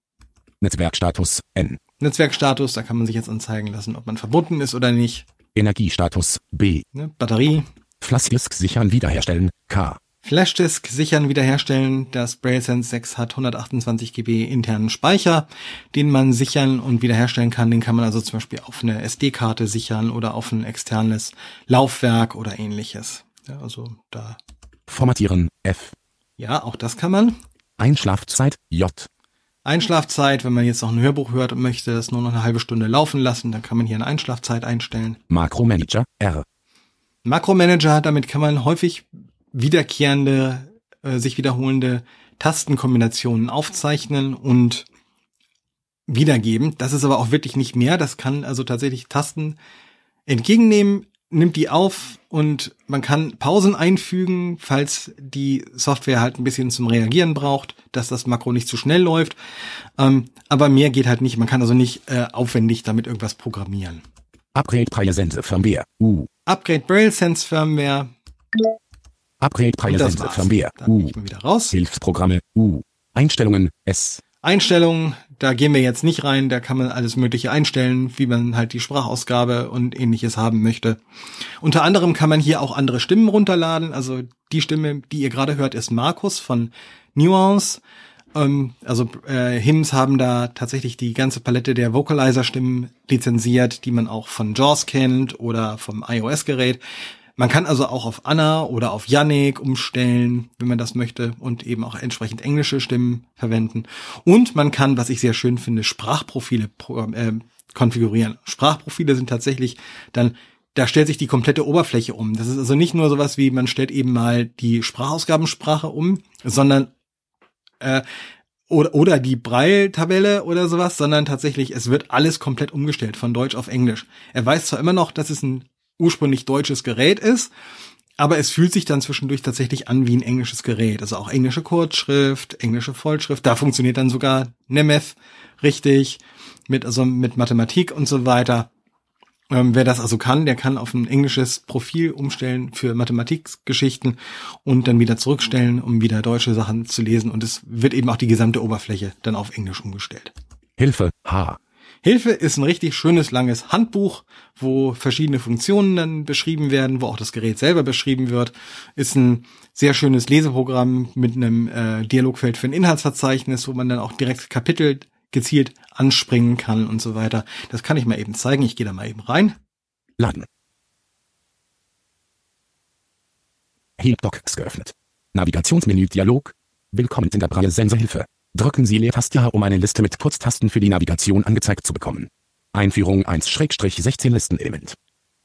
Netzwerkstatus, N. Netzwerkstatus, da kann man sich jetzt anzeigen lassen, ob man verbunden ist oder nicht. Energiestatus, B. Ne? Batterie. Flaschdisk sichern, wiederherstellen, K. Flashdisk sichern, wiederherstellen. Das BrailleSense 6 hat 128 GB internen Speicher, den man sichern und wiederherstellen kann. Den kann man also zum Beispiel auf eine SD-Karte sichern oder auf ein externes Laufwerk oder ähnliches. Ja, also da. Formatieren, F. Ja, auch das kann man. Einschlafzeit, J. Einschlafzeit, wenn man jetzt noch ein Hörbuch hört und möchte es nur noch eine halbe Stunde laufen lassen, dann kann man hier eine Einschlafzeit einstellen. Makromanager, R. Makromanager, damit kann man häufig wiederkehrende, äh, sich wiederholende Tastenkombinationen aufzeichnen und wiedergeben. Das ist aber auch wirklich nicht mehr. Das kann also tatsächlich Tasten entgegennehmen, nimmt die auf und man kann Pausen einfügen, falls die Software halt ein bisschen zum Reagieren braucht, dass das Makro nicht zu schnell läuft. Ähm, aber mehr geht halt nicht. Man kann also nicht äh, aufwendig damit irgendwas programmieren. Upgrade Braille Sense Firmware. U. Upgrade Braille Sense Firmware. Upgrade Braille Und das Sense war's. Firmware. Dann U. ich mal wieder raus. Hilfsprogramme. U. Einstellungen. S. Einstellungen, da gehen wir jetzt nicht rein, da kann man alles Mögliche einstellen, wie man halt die Sprachausgabe und ähnliches haben möchte. Unter anderem kann man hier auch andere Stimmen runterladen. Also die Stimme, die ihr gerade hört, ist Markus von Nuance. Ähm, also äh, Hims haben da tatsächlich die ganze Palette der Vocalizer-Stimmen lizenziert, die man auch von JAWS kennt oder vom iOS-Gerät. Man kann also auch auf Anna oder auf Yannick umstellen, wenn man das möchte, und eben auch entsprechend englische Stimmen verwenden. Und man kann, was ich sehr schön finde, Sprachprofile pro- äh, konfigurieren. Sprachprofile sind tatsächlich dann da stellt sich die komplette Oberfläche um. Das ist also nicht nur sowas wie, man stellt eben mal die Sprachausgabensprache um, sondern äh, oder, oder die Braille-Tabelle oder sowas, sondern tatsächlich, es wird alles komplett umgestellt von Deutsch auf Englisch. Er weiß zwar immer noch, dass es ein ursprünglich deutsches Gerät ist, aber es fühlt sich dann zwischendurch tatsächlich an wie ein englisches Gerät. Also auch englische Kurzschrift, englische Vollschrift, da funktioniert dann sogar Nemeth richtig, mit, also mit Mathematik und so weiter. Ähm, wer das also kann, der kann auf ein englisches Profil umstellen für Mathematikgeschichten und dann wieder zurückstellen, um wieder deutsche Sachen zu lesen. Und es wird eben auch die gesamte Oberfläche dann auf Englisch umgestellt. Hilfe. H. Hilfe ist ein richtig schönes, langes Handbuch, wo verschiedene Funktionen dann beschrieben werden, wo auch das Gerät selber beschrieben wird. Ist ein sehr schönes Leseprogramm mit einem äh, Dialogfeld für ein Inhaltsverzeichnis, wo man dann auch direkt Kapitel gezielt anspringen kann und so weiter. Das kann ich mal eben zeigen. Ich gehe da mal eben rein. Laden. Helpdocs geöffnet. Navigationsmenü Dialog. Willkommen in der Braille Sensorhilfe. Drücken Sie Leertaste H, um eine Liste mit Kurztasten für die Navigation angezeigt zu bekommen. Einführung 1-16 Listenelement.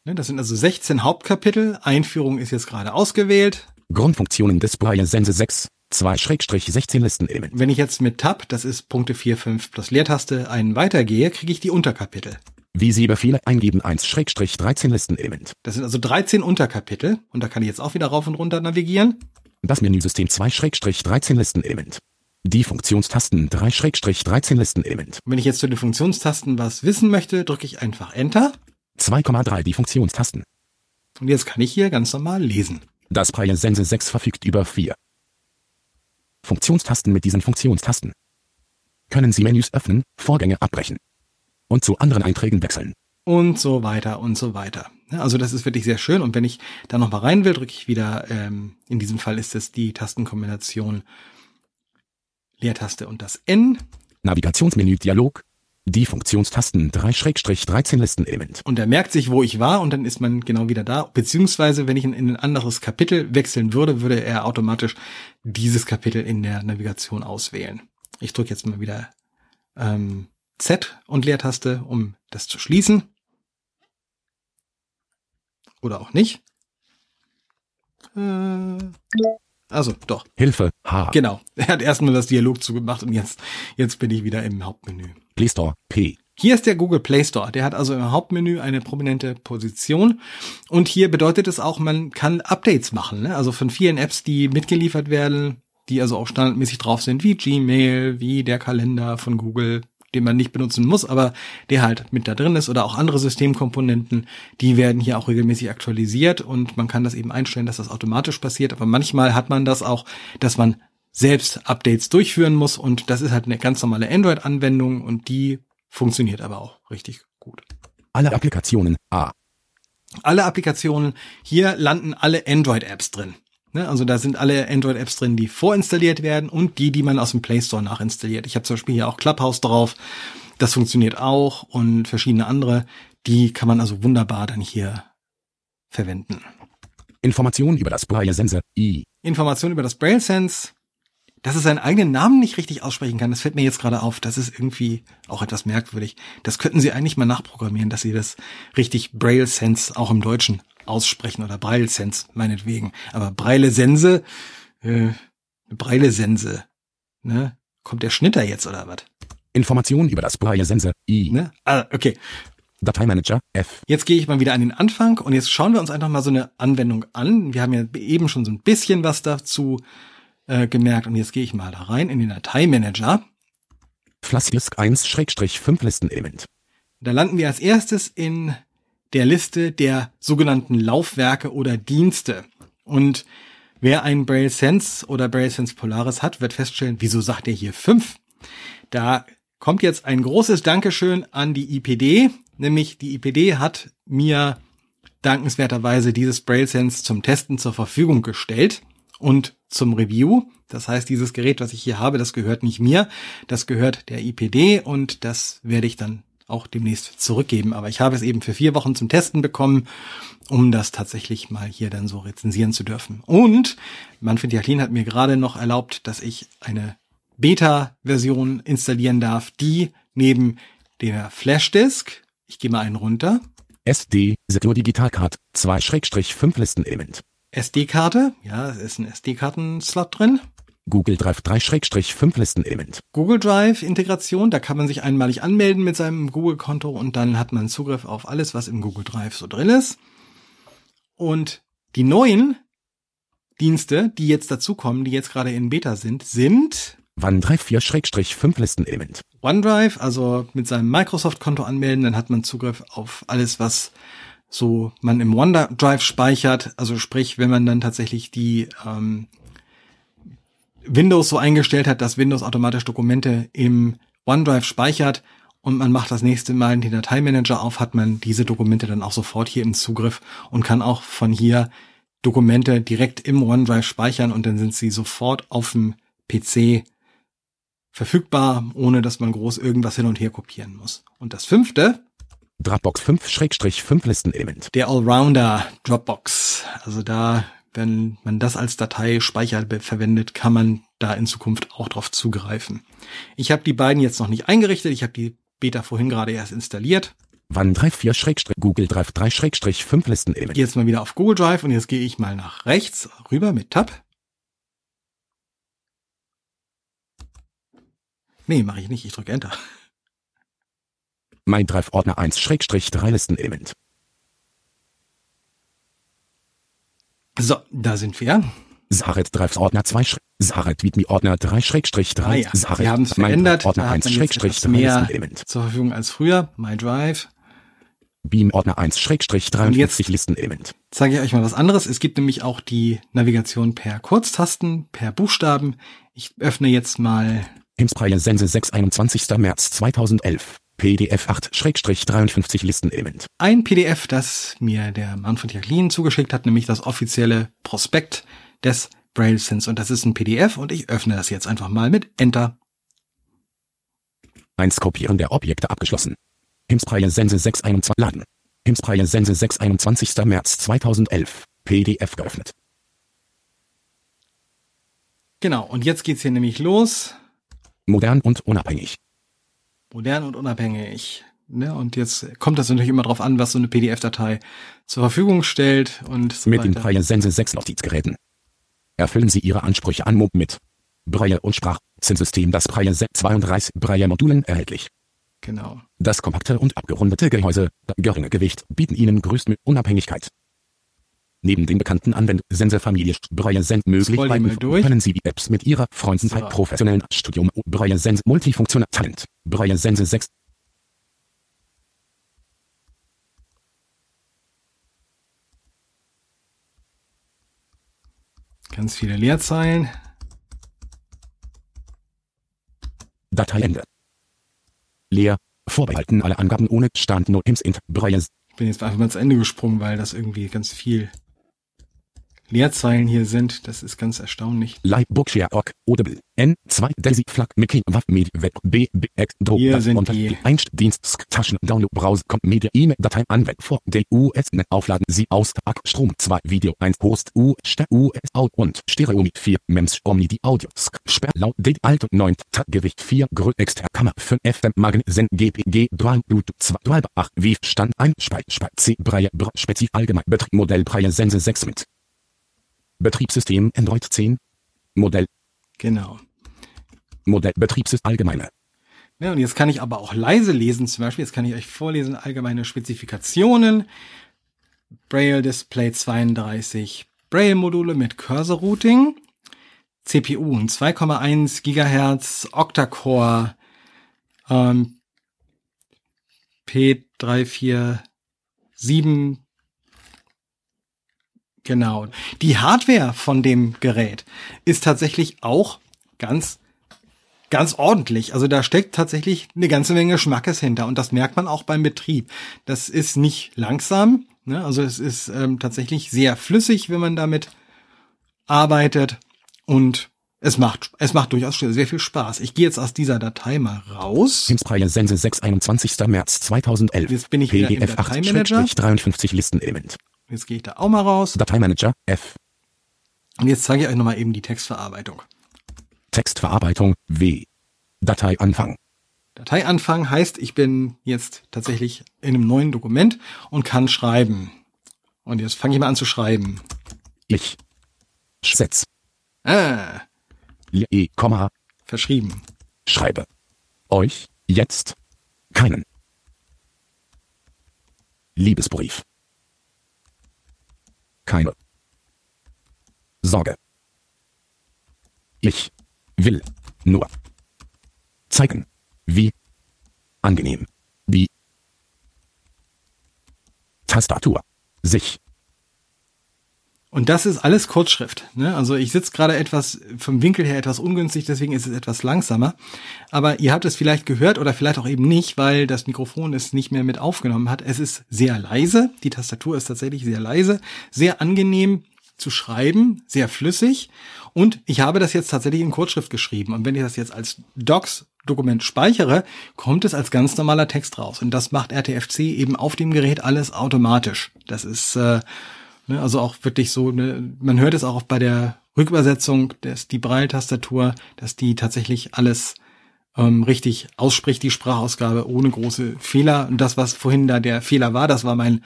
Ne, Das sind also 16 Hauptkapitel. Einführung ist jetzt gerade ausgewählt. Grundfunktionen des Braille Sense 6. 2-16 Listenelement. Wenn ich jetzt mit Tab, das ist Punkte 4, 5 plus Leertaste, einen weitergehe, kriege ich die Unterkapitel. Wie Sie Befehle eingeben 1-13 Listenelement. Das sind also 13 Unterkapitel und da kann ich jetzt auch wieder rauf und runter navigieren. Das Menüsystem 2-13 Listenelement. Die Funktionstasten 3-13 Listenelement. Wenn ich jetzt zu den Funktionstasten was wissen möchte, drücke ich einfach Enter 2,3 die Funktionstasten. und jetzt kann ich hier ganz normal lesen. Das Sense 6 verfügt über vier Funktionstasten mit diesen Funktionstasten. Können Sie Menüs öffnen, Vorgänge abbrechen und zu anderen Einträgen wechseln. Und so weiter und so weiter. Also das ist wirklich sehr schön. Und wenn ich da noch mal rein will, drücke ich wieder, ähm, in diesem Fall ist es die Tastenkombination Leertaste und das N. Navigationsmenü Dialog. Die Funktionstasten 3-13 Listenelement. Und er merkt sich, wo ich war und dann ist man genau wieder da. Beziehungsweise, wenn ich in ein anderes Kapitel wechseln würde, würde er automatisch dieses Kapitel in der Navigation auswählen. Ich drücke jetzt mal wieder ähm, Z und Leertaste, um das zu schließen. Oder auch nicht. Äh, also, doch. Hilfe H. Genau. Er hat erstmal das Dialog zugemacht und jetzt, jetzt bin ich wieder im Hauptmenü. Play Store P. Hier ist der Google Play Store. Der hat also im Hauptmenü eine prominente Position. Und hier bedeutet es auch, man kann Updates machen. Ne? Also von vielen Apps, die mitgeliefert werden, die also auch standardmäßig drauf sind, wie Gmail, wie der Kalender von Google, den man nicht benutzen muss, aber der halt mit da drin ist oder auch andere Systemkomponenten, die werden hier auch regelmäßig aktualisiert und man kann das eben einstellen, dass das automatisch passiert. Aber manchmal hat man das auch, dass man selbst Updates durchführen muss und das ist halt eine ganz normale Android-Anwendung und die funktioniert aber auch richtig gut. Alle Applikationen A. Alle Applikationen, hier landen alle Android-Apps drin. Ne, also da sind alle Android-Apps drin, die vorinstalliert werden und die, die man aus dem Play Store nachinstalliert. Ich habe zum Beispiel hier auch Clubhouse drauf. Das funktioniert auch und verschiedene andere. Die kann man also wunderbar dann hier verwenden. Informationen über das Braille Sense I. Informationen über das Braille Sense, dass es seinen eigenen Namen nicht richtig aussprechen kann, das fällt mir jetzt gerade auf. Das ist irgendwie auch etwas merkwürdig. Das könnten Sie eigentlich mal nachprogrammieren, dass Sie das richtig Braille Sense auch im Deutschen aussprechen oder Braille Sense meinetwegen. Aber Braille Sense, äh, Braille Sense, Ne? Kommt der Schnitter jetzt oder was? Informationen über das Braille Sense I. Ne? Ah, okay. Dateimanager F. Jetzt gehe ich mal wieder an den Anfang und jetzt schauen wir uns einfach mal so eine Anwendung an. Wir haben ja eben schon so ein bisschen was dazu äh, gemerkt und jetzt gehe ich mal da rein in den Dateimanager. Flassdisk 1-5 Listenelement. Da landen wir als erstes in der Liste der sogenannten Laufwerke oder Dienste. Und wer einen Braille Sense oder Braille Sense Polaris hat, wird feststellen, wieso sagt er hier fünf? Da kommt jetzt ein großes Dankeschön an die IPD, nämlich die IPD hat mir dankenswerterweise dieses Braille Sense zum Testen zur Verfügung gestellt und zum Review. Das heißt, dieses Gerät, was ich hier habe, das gehört nicht mir, das gehört der IPD und das werde ich dann auch demnächst zurückgeben. Aber ich habe es eben für vier Wochen zum Testen bekommen, um das tatsächlich mal hier dann so rezensieren zu dürfen. Und Manfred Jacqueline hat mir gerade noch erlaubt, dass ich eine Beta-Version installieren darf, die neben der Flashdisk, ich gehe mal einen runter, SD Secure Digital Card 2-5 Listenelement. SD-Karte, ja, es ist ein SD-Karten-Slot drin. Google Drive 3-5 Listenelement. Google Drive Integration, da kann man sich einmalig anmelden mit seinem Google Konto und dann hat man Zugriff auf alles, was im Google Drive so drin ist. Und die neuen Dienste, die jetzt dazukommen, die jetzt gerade in Beta sind, sind OneDrive 4-5 Listenelement. OneDrive, also mit seinem Microsoft-Konto anmelden, dann hat man Zugriff auf alles, was so man im OneDrive speichert. Also sprich, wenn man dann tatsächlich die ähm, Windows so eingestellt hat, dass Windows automatisch Dokumente im OneDrive speichert und man macht das nächste Mal den Dateimanager auf, hat man diese Dokumente dann auch sofort hier im Zugriff und kann auch von hier Dokumente direkt im OneDrive speichern und dann sind sie sofort auf dem PC verfügbar, ohne dass man groß irgendwas hin und her kopieren muss. Und das fünfte, Dropbox 5-5 Listenelement. der Allrounder Dropbox. Also da, wenn man das als Dateispeicher verwendet, kann man da in Zukunft auch drauf zugreifen. Ich habe die beiden jetzt noch nicht eingerichtet. Ich habe die Beta vorhin gerade erst installiert. OneDrive 4 Google Drive 3-5 Listenelement. Gehe jetzt mal wieder auf Google Drive und jetzt gehe ich mal nach rechts rüber mit Tab. Nee, mache ich nicht. Ich drücke Enter. Mein Drive Ordner 1-3 Listenelement. So, da sind wir. Saret Drives Ordner 2 Schre- Saret Widmi Ordner 3-3 Ah ja, Saret haben es verändert. Ordner Da hat man jetzt 1-3 etwas mehr Listenelement. zur Verfügung als früher. My Drive. Beam Ordner Und jetzt- 1-53 Listenelement. zeige ich euch mal was anderes. Es gibt nämlich auch die Navigation per Kurztasten, per Buchstaben. Ich öffne jetzt mal, Himspreie Sense 6 21. März 2011. PDF 8-53 Listenelement. ein PDF, das mir der Manfred Jacqueline zugeschickt hat, nämlich das offizielle Prospekt des Braille Sense. Und das ist ein PDF und ich öffne das jetzt einfach mal mit Enter. 1 Kopieren der Objekte abgeschlossen. Himspreie Sense 6 21 Laden. Himspreie Sense 6 21. März 2011. PDF geöffnet. Genau, und jetzt geht's hier nämlich los. Modern und unabhängig. Modern und unabhängig. Ne? Und jetzt kommt das natürlich immer drauf an, was so eine PDF-Datei zur Verfügung stellt und so Mit den weiter. Braille Sense 6 Notizgeräten. Erfüllen Sie Ihre Ansprüche an Mob mit Braille und Sprachzinsystem das Braille 32 Braille Modulen erhältlich. Genau. Das kompakte und abgerundete Gehäuse, das geringe Gewicht bieten Ihnen größte Unabhängigkeit. Neben den bekannten Anwendsense-Familie Braille Sense möglich Scroll hier mal durch. können Sie die Apps mit Ihrer Freunden So. professionellen Studium Sense Multifunktional Talent. Sense 6 Ganz viele Leerzeilen. Dateiende. Leer. Vorbehalten alle Angaben ohne Stand nur Ims int Braille Ich bin jetzt einfach mal zu Ende gesprungen, weil das irgendwie ganz viel Leerzeilen hier sind. Das ist ganz erstaunlich. Bookshare Org Audible N2 Daisy Flag Mickey Waff Media Web B B X Do Hier sind unter die- Einstdienst Sk Taschen Download Browser Kommt Media E-Mail Datei Anwend vor D US Net Aufladen Sie aus Tag Strom 2 Video 1 Host U Ster US Out und Stereo mit 4 Mems Omni die Audio Sk Sperr laut D Alt 9 Tag Gewicht 4 Grö extern Kammer 5 FM Magen Sen GPG Dual Bluetooth 2 Dual 8 Wie Stand 1 Speit Speit C Breie Br Spezif Allgemein Betrieb Modell Breie Sense 6 mit Betriebssystem Android 10 Modell. Genau. Modell. Betriebssystem allgemeine. Ja, und jetzt kann ich aber auch leise lesen, zum Beispiel, jetzt kann ich euch vorlesen, allgemeine Spezifikationen, Braille Display 32, Braille Module mit Cursor Routing, CPU, ein 2,1 Gigahertz. Octa-Core, ähm, P347, genau. Die Hardware von dem Gerät ist tatsächlich auch ganz ganz ordentlich. Also da steckt tatsächlich eine ganze Menge Schmackes hinter und das merkt man auch beim Betrieb. Das ist nicht langsam, ne? also es ist ähm, tatsächlich sehr flüssig, wenn man damit arbeitet und es macht, es macht durchaus sehr viel Spaß. Ich gehe jetzt aus dieser Datei mal raus. Sense 6, 21. März 2011. Jetzt bin ich wieder im PDF 8, Dateimanager. 53 Listenelement. Jetzt gehe ich da auch mal raus. Dateimanager, F. Und jetzt zeige ich euch nochmal eben die Textverarbeitung. Textverarbeitung, W. Dateianfang. Dateianfang heißt, ich bin jetzt tatsächlich in einem neuen Dokument und kann schreiben. Und jetzt fange ich mal an zu schreiben. Ich. Setz. Ah, E, Komma, verschrieben. schreibe. Euch, jetzt, keinen. Liebesbrief. Keine. Sorge. Ich will nur zeigen, wie angenehm die Tastatur sich Und das ist alles Kurzschrift. Ne? Also ich sitze gerade etwas vom Winkel her etwas ungünstig, deswegen ist es etwas langsamer. Aber ihr habt es vielleicht gehört oder vielleicht auch eben nicht, weil das Mikrofon es nicht mehr mit aufgenommen hat. Es ist sehr leise. Die Tastatur ist tatsächlich sehr leise, sehr angenehm zu schreiben, sehr flüssig. Und ich habe das jetzt tatsächlich in Kurzschrift geschrieben. Und wenn ich das jetzt als Docs-Dokument speichere, kommt es als ganz normaler Text raus. Und das macht RTFC eben auf dem Gerät alles automatisch. Das ist äh, Ne, also auch wirklich so, ne, man hört es auch bei der Rückübersetzung, dass die Braille-Tastatur, dass die tatsächlich alles ähm, richtig ausspricht, die Sprachausgabe ohne große Fehler. Und das, was vorhin da der Fehler war, das war mein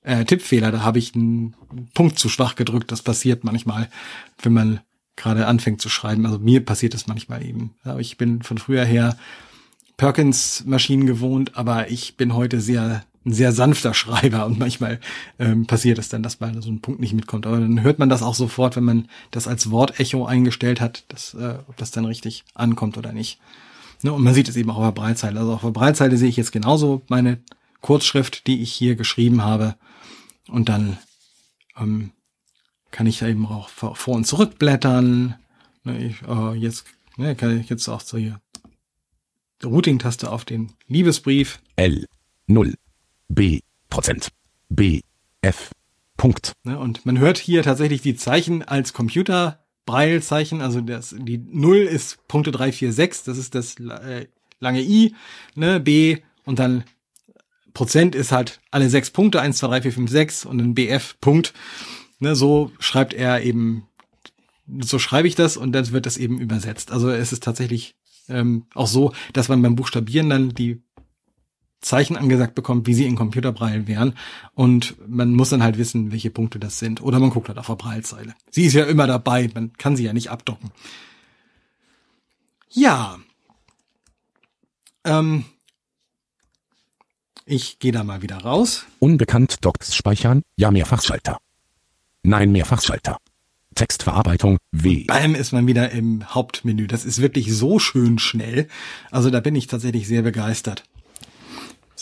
äh, Tippfehler. Da habe ich einen Punkt zu schwach gedrückt. Das passiert manchmal, wenn man gerade anfängt zu schreiben. Also mir passiert das manchmal eben. Ich bin von früher her Perkins-Maschinen gewohnt, aber ich bin heute sehr ein sehr sanfter Schreiber und manchmal ähm, passiert es dann, dass mal so ein Punkt nicht mitkommt. Aber dann hört man das auch sofort, wenn man das als Wortecho eingestellt hat, dass, äh, ob das dann richtig ankommt oder nicht. Ne? Und man sieht es eben auch auf der Breitzeile. Also auf der Breitzeile sehe ich jetzt genauso meine Kurzschrift, die ich hier geschrieben habe. Und dann ähm, kann ich da eben auch vor und zurück blättern. Ne, ich, äh, jetzt ne, kann ich jetzt auch die Routing-Taste auf den Liebesbrief. L 0 B Prozent B F Punkt Ne? Und man hört hier tatsächlich die Zeichen als Computer Braille-Zeichen, also das, die Null ist Punkte 346, das ist das äh, lange I, ne, B und dann Prozent ist halt alle sechs Punkte, 1, 2, 3, 4, 5, 6 und ein BF Punkt. Ne, so schreibt er eben, so schreibe ich das und dann wird das eben übersetzt. Also es ist tatsächlich ähm, auch so, dass man beim Buchstabieren dann die Zeichen angesagt bekommt, wie sie in Computerbraille wären. Und man muss dann halt wissen, welche Punkte das sind. Oder man guckt halt auf der Braillezeile. Sie ist ja immer dabei, man kann sie ja nicht abdocken. Ja. Ähm, ich gehe da mal wieder raus. Unbekannt Docs speichern, ja Mehrfachschalter. Nein Mehrfachschalter. Textverarbeitung W. Bam ist man wieder im Hauptmenü. Das ist wirklich so schön schnell. Also da bin ich tatsächlich sehr begeistert.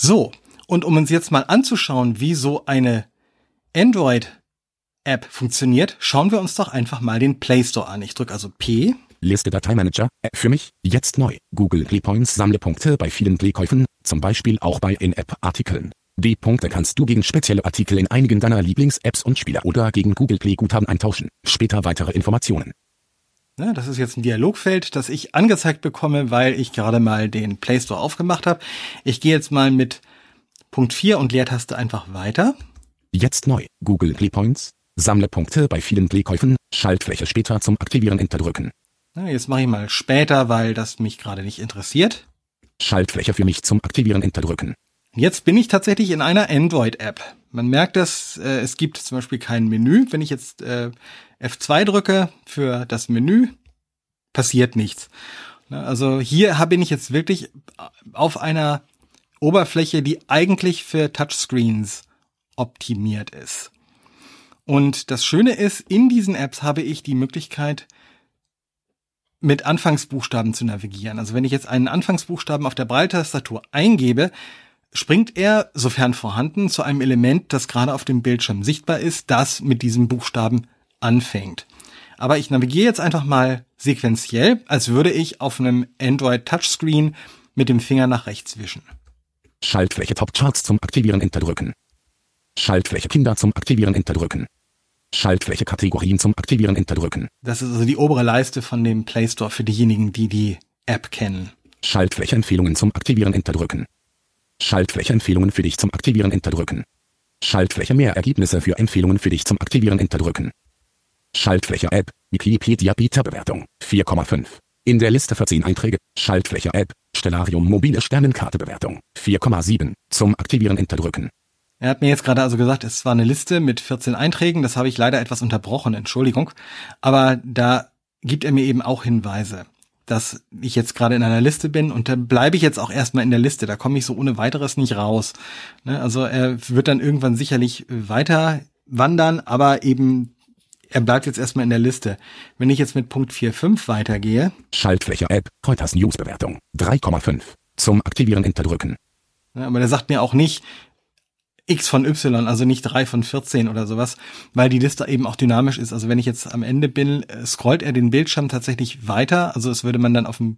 So, und um uns jetzt mal anzuschauen, wie so eine Android-App funktioniert, schauen wir uns doch einfach mal den Play Store an. Ich drücke also P. Liste Dateimanager, App für mich, jetzt neu. Google Play Points Sammlepunkte bei vielen Playkäufen, zum Beispiel auch bei In-App-Artikeln. Die Punkte kannst du gegen spezielle Artikel in einigen deiner Lieblings-Apps und Spieler oder gegen Google Play Guthaben eintauschen. Später weitere Informationen. Ne, das ist jetzt ein Dialogfeld, das ich angezeigt bekomme, weil ich gerade mal den Play Store aufgemacht habe. Ich gehe jetzt mal mit Punkt 4 und Leertaste einfach weiter. Jetzt neu. Google Play Points, Sammlepunkte bei vielen Playkäufen, Schaltfläche später zum Aktivieren Enter drücken. Ne, Jetzt mache ich mal später, weil das mich gerade nicht interessiert. Schaltfläche für mich zum Aktivieren Enter drücken. Jetzt bin ich tatsächlich in einer Android-App. Man merkt, dass äh, es gibt zum Beispiel kein Menü. Wenn ich jetzt äh, F2 drücke für das Menü, passiert nichts. Ne, Also hier bin ich jetzt wirklich auf einer Oberfläche, die eigentlich für Touchscreens optimiert ist. Und das Schöne ist, in diesen Apps habe ich die Möglichkeit, mit Anfangsbuchstaben zu navigieren. Also wenn ich jetzt einen Anfangsbuchstaben auf der Braille-Tastatur eingebe, springt er, sofern vorhanden, zu einem Element, das gerade auf dem Bildschirm sichtbar ist, das mit diesem Buchstaben anfängt. Aber ich navigiere jetzt einfach mal sequenziell, als würde ich auf einem Android Touchscreen mit dem Finger nach rechts wischen. Schaltfläche Top Charts zum Aktivieren Enter drücken. Schaltfläche Kinder zum Aktivieren Enter drücken. Schaltfläche Kategorien zum Aktivieren Enter drücken. Das ist also die obere Leiste von dem Play Store für diejenigen, die die App kennen. Schaltfläche Empfehlungen zum Aktivieren Enter drücken. Schaltfläche Empfehlungen für dich zum Aktivieren Enter drücken. Schaltfläche mehr Ergebnisse für Empfehlungen für dich zum Aktivieren Enter drücken. Schaltfläche App, Wikipedia Beta Bewertung 4,5. In der Liste 14 Einträge. Schaltfläche App, Stellarium mobile Sternenkarte Bewertung 4,7. Zum Aktivieren Enter drücken. Er hat mir jetzt gerade also gesagt, es war eine Liste mit 14 Einträgen. Das habe ich leider etwas unterbrochen, Entschuldigung. Aber da gibt er mir eben auch Hinweise, dass ich jetzt gerade in einer Liste bin und da bleibe ich jetzt auch erstmal in der Liste. Da komme ich so ohne weiteres nicht raus. Ne, Also er wird dann irgendwann sicherlich weiter wandern, aber eben er bleibt jetzt erstmal in der Liste. Wenn ich jetzt mit Punkt 4.5 weitergehe, Schaltfläche App, Reuters News Bewertung 3,5. Zum Aktivieren Enter drücken. Ne, Aber der sagt mir auch nicht X von Y, also nicht 3 von 14 oder sowas, weil die Liste eben auch dynamisch ist. Also wenn ich jetzt am Ende bin, äh, scrollt er den Bildschirm tatsächlich weiter. Also es würde man dann auf dem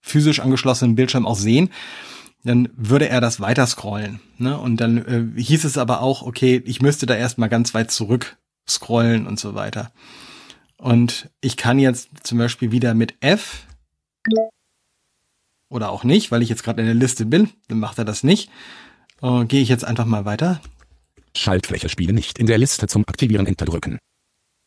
physisch angeschlossenen Bildschirm auch sehen. Dann würde er das weiter scrollen. Ne? Und dann äh, hieß es aber auch, okay, ich müsste da erstmal ganz weit zurück scrollen und so weiter. Und ich kann jetzt zum Beispiel wieder mit F oder auch nicht, weil ich jetzt gerade in der Liste bin, dann macht er das nicht. Äh, Gehe ich jetzt einfach mal weiter. Schaltfläche Spiele nicht in der Liste zum Aktivieren Enter drücken.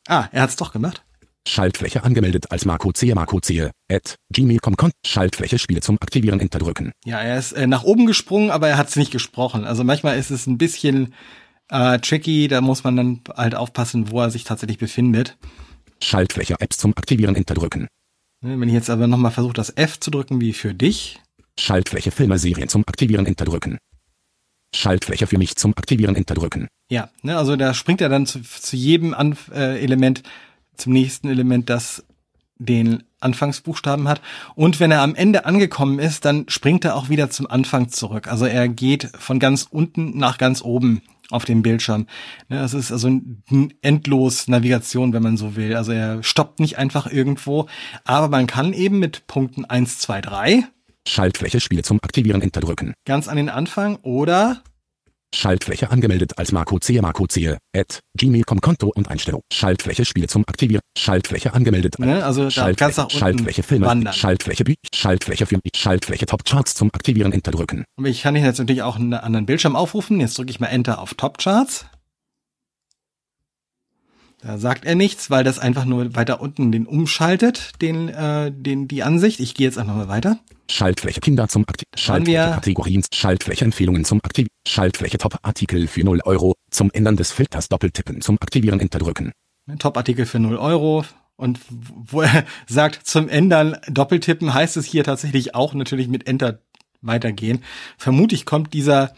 Ah, er hat's doch gemacht. Schaltfläche angemeldet als Marco Zehe Marco Zehe at gmail.com Schaltfläche Spiele zum Aktivieren Enter drücken. Ja, er ist äh, nach oben gesprungen, aber er hat's nicht gesprochen. Also manchmal ist es ein bisschen äh, tricky, da muss man dann halt aufpassen, wo er sich tatsächlich befindet. Schaltfläche Apps zum Aktivieren Enter drücken. Ne, Wenn ich jetzt aber nochmal versuche, das F zu drücken, wie für dich, Schaltfläche Filme Serien zum Aktivieren Enter drücken. Schaltfläche für mich zum Aktivieren Enter drücken. Ja, ne, also da springt er dann zu, zu jedem An äh, Element, zum nächsten Element, das den Anfangsbuchstaben hat. Und wenn er am Ende angekommen ist, dann springt er auch wieder zum Anfang zurück. Also er geht von ganz unten nach ganz oben auf dem Bildschirm. Das ist also ein endlos Navigation, wenn man so will. Also er stoppt nicht einfach irgendwo, aber man kann eben mit Punkten 1, 2, 3 Schaltfläche Spiele zum Aktivieren Enter drücken. ganz an den Anfang oder Schaltfläche angemeldet als Marco Zehe Marco Zehe at gmail.com Konto und Einstellung. Schaltfläche Spiele zum Aktivieren. Schaltfläche angemeldet. Ne, also Schaltfläche, ganz nach unten Schaltfläche Filme. wandern. Schaltfläche Bü Schaltfläche für mich. Schaltfläche Top Charts zum Aktivieren Enter drücken. Aber ich kann jetzt natürlich auch einen anderen Bildschirm aufrufen. Jetzt drücke ich mal Enter auf Top Charts. Da sagt er nichts, weil das einfach nur weiter unten den umschaltet, den, äh, den, die Ansicht. Ich gehe jetzt einfach mal weiter. Schaltfläche Kinder zum Aktiv. waren wir- Schaltfläche Kategorien. Schaltfläche Empfehlungen zum Aktiv. Schaltfläche Top Artikel für 0 Euro. Zum Ändern des Filters Doppeltippen zum Aktivieren Enter drücken. Top-Artikel für 0 Euro. Und wo er sagt, zum Ändern Doppeltippen heißt es hier tatsächlich auch natürlich mit Enter weitergehen. Vermutlich kommt dieser,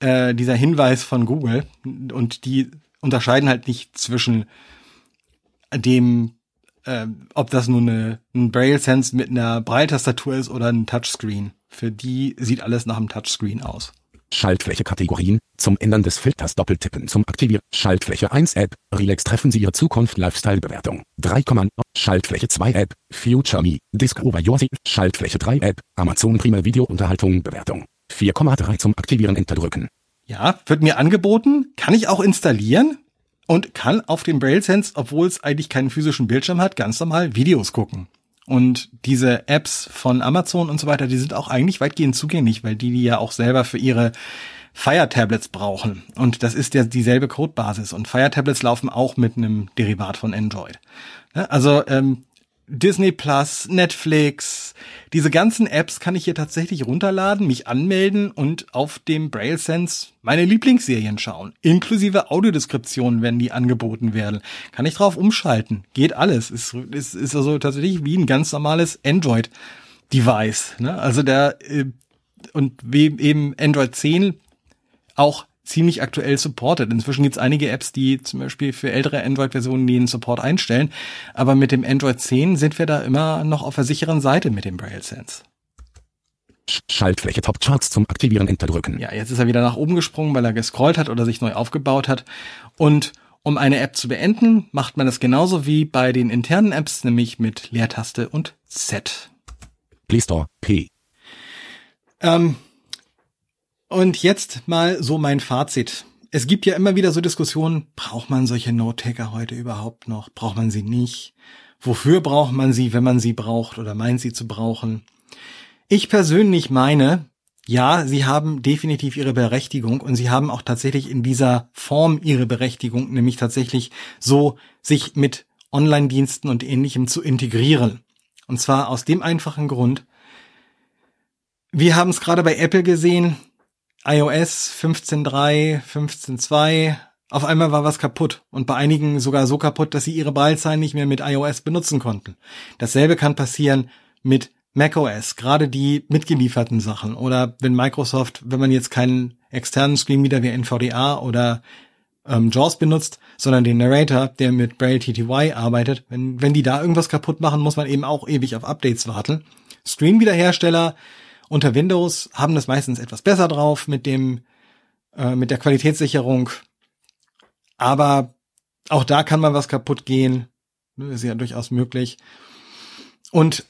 äh, dieser Hinweis von Google und die unterscheiden halt nicht zwischen dem, äh, ob das nun ein Braille Sense mit einer Braille-Tastatur ist oder ein Touchscreen. Für die sieht alles nach einem Touchscreen aus. Schaltfläche Kategorien. Zum Ändern des Filters Doppeltippen zum Aktivieren. Schaltfläche 1 App. Relax treffen Sie Ihre Zukunft Lifestyle Bewertung. 3, Schaltfläche 2 App. Future Me. Discover Your Sea. Schaltfläche 3 App. Amazon Prime Video Unterhaltung Bewertung. 4,3 zum Aktivieren Enter drücken. Ja, wird mir angeboten, kann ich auch installieren und kann auf dem Braille Sense, obwohl es eigentlich keinen physischen Bildschirm hat, ganz normal Videos gucken. Und diese Apps von Amazon und so weiter, die sind auch eigentlich weitgehend zugänglich, weil die die ja auch selber für ihre Fire Tablets brauchen. Und das ist ja dieselbe Codebasis. Und Fire Tablets laufen auch mit einem Derivat von Android. Also ähm, Disney Plus, Netflix, diese ganzen Apps kann ich hier tatsächlich runterladen, mich anmelden und auf dem Braille Sense meine Lieblingsserien schauen. Inklusive Audiodeskriptionen, wenn die angeboten werden. Kann ich drauf umschalten. Geht alles. Ist, ist, ist also tatsächlich wie ein ganz normales Android Device. Ne? Also der äh, und wie eben Android 10 auch ziemlich aktuell supportet. Inzwischen gibt es einige Apps, die zum Beispiel für ältere Android-Versionen den Support einstellen. Aber mit dem Android 10 sind wir da immer noch auf der sicheren Seite mit dem Braille Sense. Schaltfläche Top Charts zum Aktivieren Enter drücken. Ja, jetzt ist er wieder nach oben gesprungen, weil er gescrollt hat oder sich neu aufgebaut hat. Und um eine App zu beenden, macht man das genauso wie bei den internen Apps, nämlich mit Leertaste und Z. Play Store P. Ähm, und jetzt mal so mein Fazit. Es gibt ja immer wieder so Diskussionen, braucht man solche Note-Taker heute überhaupt noch? Braucht man sie nicht? Wofür braucht man sie, wenn man sie braucht oder meint sie zu brauchen? Ich persönlich meine, ja, sie haben definitiv ihre Berechtigung und sie haben auch tatsächlich in dieser Form ihre Berechtigung, nämlich tatsächlich so sich mit Online-Diensten und ähnlichem zu integrieren. Und zwar aus dem einfachen Grund, wir haben es gerade bei Apple gesehen, iOS 15.3, 15.2, auf einmal war was kaputt und bei einigen sogar so kaputt, dass sie ihre Braillezeilen nicht mehr mit iOS benutzen konnten. Dasselbe kann passieren mit macOS, gerade die mitgelieferten Sachen oder wenn Microsoft, wenn man jetzt keinen externen Screenreader wie NVDA oder ähm, JAWS benutzt, sondern den Narrator, der mit Braille TTY arbeitet, wenn, wenn die da irgendwas kaputt machen, muss man eben auch ewig auf Updates warten. Screenreader-Hersteller unter Windows haben das meistens etwas besser drauf mit dem äh, mit der Qualitätssicherung, aber auch da kann mal was kaputt gehen, das ist ja durchaus möglich. Und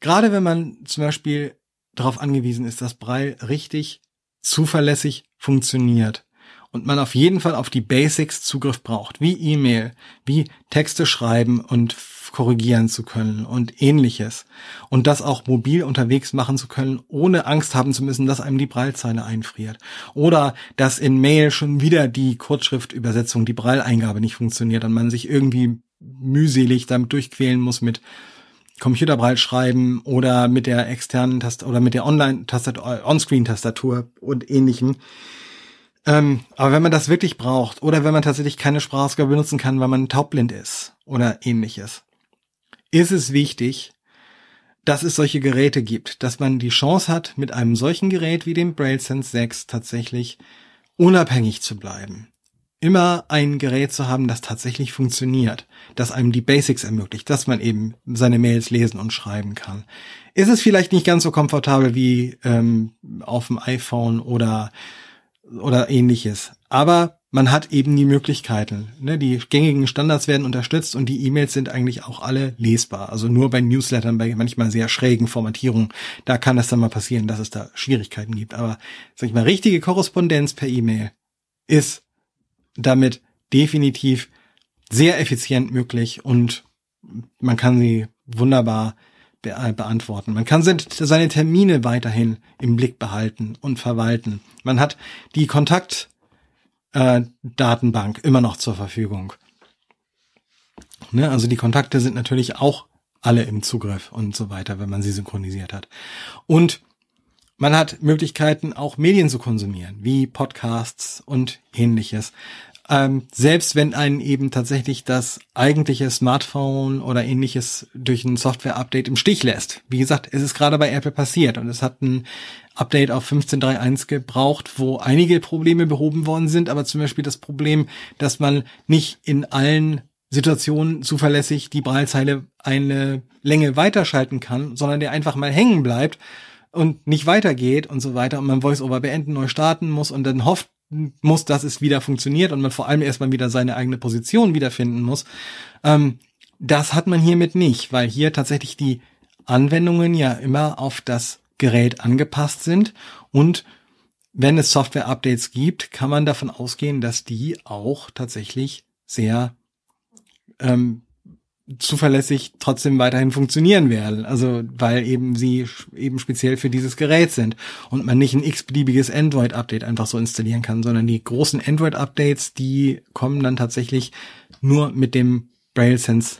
Gerade wenn man zum Beispiel darauf angewiesen ist, dass Braille richtig zuverlässig funktioniert und man auf jeden Fall auf die Basics Zugriff braucht, wie E-Mail, wie Texte schreiben und korrigieren zu können und ähnliches. Und das auch mobil unterwegs machen zu können, ohne Angst haben zu müssen, dass einem die Braillezeile einfriert. Oder dass in Mail schon wieder die Kurzschriftübersetzung, die Braille-Eingabe nicht funktioniert und man sich irgendwie mühselig damit durchquälen muss mit Computerbreit schreiben oder mit der externen Tastatur oder mit der Online-Tastatur, On-Screen-Tastatur und ähnlichem. Ähm, aber wenn man das wirklich braucht oder wenn man tatsächlich keine Sprachausgabe benutzen kann, weil man taubblind ist oder ähnliches, ist es wichtig, dass es solche Geräte gibt, dass man die Chance hat, mit einem solchen Gerät wie dem BrailleSense 6 tatsächlich unabhängig zu bleiben immer ein Gerät zu haben, das tatsächlich funktioniert, das einem die Basics ermöglicht, dass man eben seine Mails lesen und schreiben kann. Ist es vielleicht nicht ganz so komfortabel wie ähm, auf dem iPhone oder oder ähnliches, aber man hat eben die Möglichkeiten. Ne? Die gängigen Standards werden unterstützt und die E-Mails sind eigentlich auch alle lesbar. Also nur bei Newslettern, bei manchmal sehr schrägen Formatierungen, da kann es dann mal passieren, dass es da Schwierigkeiten gibt. Aber sag ich mal, richtige Korrespondenz per E-Mail ist damit definitiv sehr effizient möglich und man kann sie wunderbar be äh, beantworten. Man kann seine Termine weiterhin im Blick behalten und verwalten. Man hat die Kontaktdatenbank äh, immer noch zur Verfügung. Ne? Also die Kontakte sind natürlich auch alle im Zugriff und so weiter, wenn man sie synchronisiert hat. Und man hat Möglichkeiten, auch Medien zu konsumieren, wie Podcasts und ähnliches. Ähm, selbst wenn einen eben tatsächlich das eigentliche Smartphone oder ähnliches durch ein Software-Update im Stich lässt. Wie gesagt, es ist gerade bei Apple passiert und es hat ein Update auf 15.3.1 gebraucht, wo einige Probleme behoben worden sind, aber zum Beispiel das Problem, dass man nicht in allen Situationen zuverlässig die Braillezeile eine Länge weiterschalten kann, sondern der einfach mal hängen bleibt und nicht weitergeht und so weiter und man VoiceOver beenden, neu starten muss und dann hofft muss, dass es wieder funktioniert und man vor allem erstmal wieder seine eigene Position wiederfinden muss. Ähm, das hat man hiermit nicht, weil hier tatsächlich die Anwendungen ja immer auf das Gerät angepasst sind und wenn es Software-Updates gibt, kann man davon ausgehen, dass die auch tatsächlich sehr ähm, zuverlässig trotzdem weiterhin funktionieren werden. Also weil eben sie eben speziell für dieses Gerät sind und man nicht ein x-beliebiges Android-Update einfach so installieren kann, sondern die großen Android-Updates, die kommen dann tatsächlich nur mit dem BrailleSense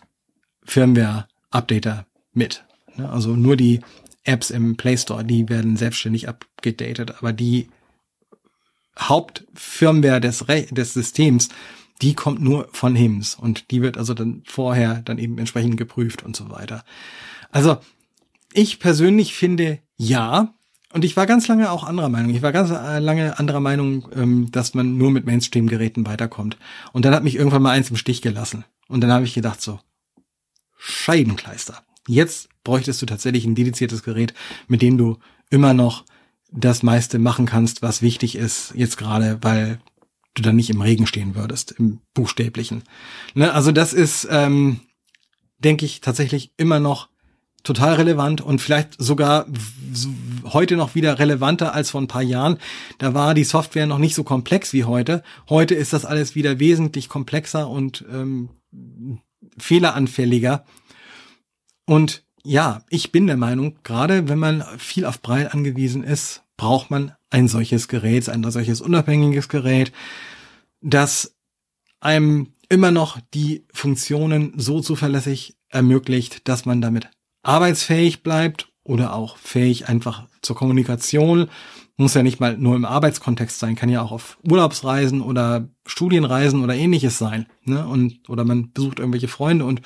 Firmware-Updater mit. Ne? Also nur die Apps im Play Store, die werden selbstständig abgedatet, aber die Hauptfirmware des, Re des Systems, die kommt nur von HIMS und die wird also dann vorher dann eben entsprechend geprüft und so weiter. Also ich persönlich finde ja, und ich war ganz lange auch anderer Meinung. Ich war ganz äh, lange anderer Meinung, ähm, dass man nur mit Mainstream-Geräten weiterkommt. Und dann hat mich irgendwann mal eins im Stich gelassen. Und dann habe ich gedacht so, Scheibenkleister. Jetzt bräuchtest du tatsächlich ein dediziertes Gerät, mit dem du immer noch das meiste machen kannst, was wichtig ist, jetzt gerade, weil du dann nicht im Regen stehen würdest, im buchstäblichen. Ne? Also das ist, ähm, denke ich, tatsächlich immer noch total relevant und vielleicht sogar heute noch wieder relevanter als vor ein paar Jahren. Da war die Software noch nicht so komplex wie heute. Heute ist das alles wieder wesentlich komplexer und ähm, fehleranfälliger. Und ja, ich bin der Meinung, gerade wenn man viel auf Braille angewiesen ist, braucht man ein solches Gerät, ein solches unabhängiges Gerät, das einem immer noch die Funktionen so zuverlässig ermöglicht, dass man damit arbeitsfähig bleibt oder auch fähig einfach zur Kommunikation. Muss ja nicht mal nur im Arbeitskontext sein, kann ja auch auf Urlaubsreisen oder Studienreisen oder ähnliches sein. Ne? Und, oder man besucht irgendwelche Freunde und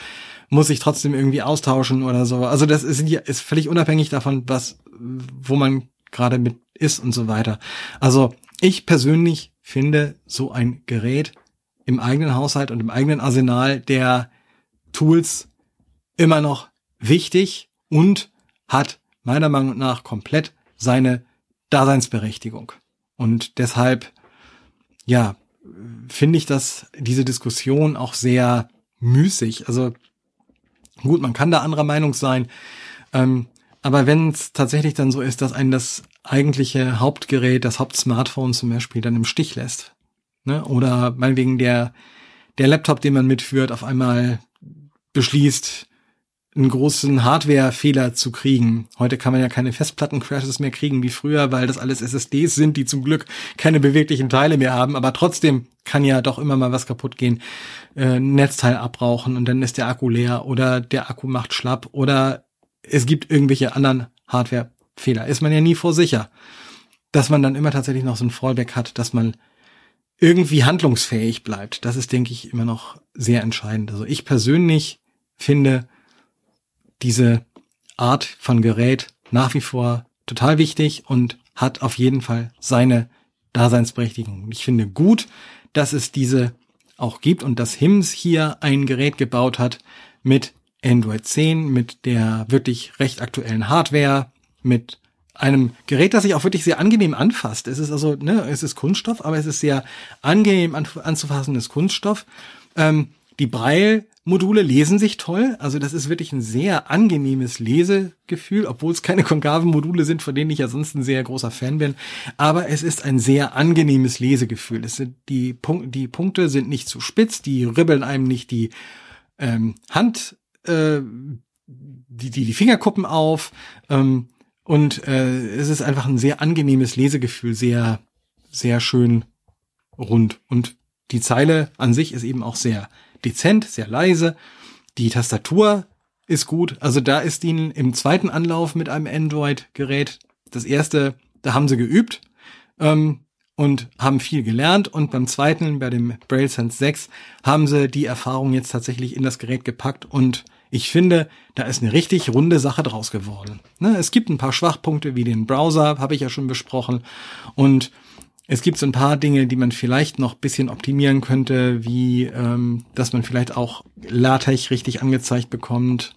muss sich trotzdem irgendwie austauschen oder so. Also das ist, ist völlig unabhängig davon, was, wo man gerade mit ist und so weiter. Also ich persönlich finde so ein Gerät im eigenen Haushalt und im eigenen Arsenal der Tools immer noch wichtig und hat meiner Meinung nach komplett seine Daseinsberechtigung. Und deshalb, ja, finde ich das, diese Diskussion auch sehr müßig. Also gut, man kann da anderer Meinung sein. Ähm, aber wenn es tatsächlich dann so ist, dass einen das eigentliche Hauptgerät, das Hauptsmartphone zum Beispiel dann im Stich lässt, ne? oder meinetwegen der, der Laptop, den man mitführt, auf einmal beschließt, einen großen Hardware-Fehler zu kriegen. Heute kann man ja keine Festplatten-Crashes mehr kriegen wie früher, weil das alles SSDs sind, die zum Glück keine beweglichen Teile mehr haben. Aber trotzdem kann ja doch immer mal was kaputt gehen. Äh, Netzteil abbrauchen und dann ist der Akku leer oder der Akku macht schlapp oder es gibt irgendwelche anderen Hardware-Fehler. Ist man ja nie vor sicher. Dass man dann immer tatsächlich noch so ein Fallback hat, dass man irgendwie handlungsfähig bleibt. Das ist, denke ich, immer noch sehr entscheidend. Also ich persönlich finde, diese Art von Gerät nach wie vor total wichtig und hat auf jeden Fall seine Daseinsberechtigung. Ich finde gut, dass es diese auch gibt und dass HIMS hier ein Gerät gebaut hat mit Android 10, mit der wirklich recht aktuellen Hardware, mit einem Gerät, das sich auch wirklich sehr angenehm anfasst. Es ist also, ne, es ist Kunststoff, aber es ist sehr angenehm anzufassendes Kunststoff. Ähm, die Braille-Module lesen sich toll. Also das ist wirklich ein sehr angenehmes Lesegefühl, obwohl es keine konkaven Module sind, von denen ich ja sonst ein sehr großer Fan bin. Aber es ist ein sehr angenehmes Lesegefühl. Es sind die, Punk die Punkte sind nicht zu spitz, die ribbeln einem nicht die ähm, Hand, äh, die, die, die Fingerkuppen auf. Ähm, und äh, es ist einfach ein sehr angenehmes Lesegefühl, sehr, sehr schön rund. Und die Zeile an sich ist eben auch sehr dezent, sehr leise. Die Tastatur ist gut. Also da ist ihnen im zweiten Anlauf mit einem Android-Gerät das erste, da haben sie geübt ähm, und haben viel gelernt. Und beim zweiten, bei dem Braille Sense 6, haben sie die Erfahrung jetzt tatsächlich in das Gerät gepackt und ich finde, da ist eine richtig runde Sache draus geworden. Ne, es gibt ein paar Schwachpunkte wie den Browser, habe ich ja schon besprochen. Und es gibt so ein paar Dinge, die man vielleicht noch bisschen optimieren könnte, wie ähm, dass man vielleicht auch LaTeX richtig angezeigt bekommt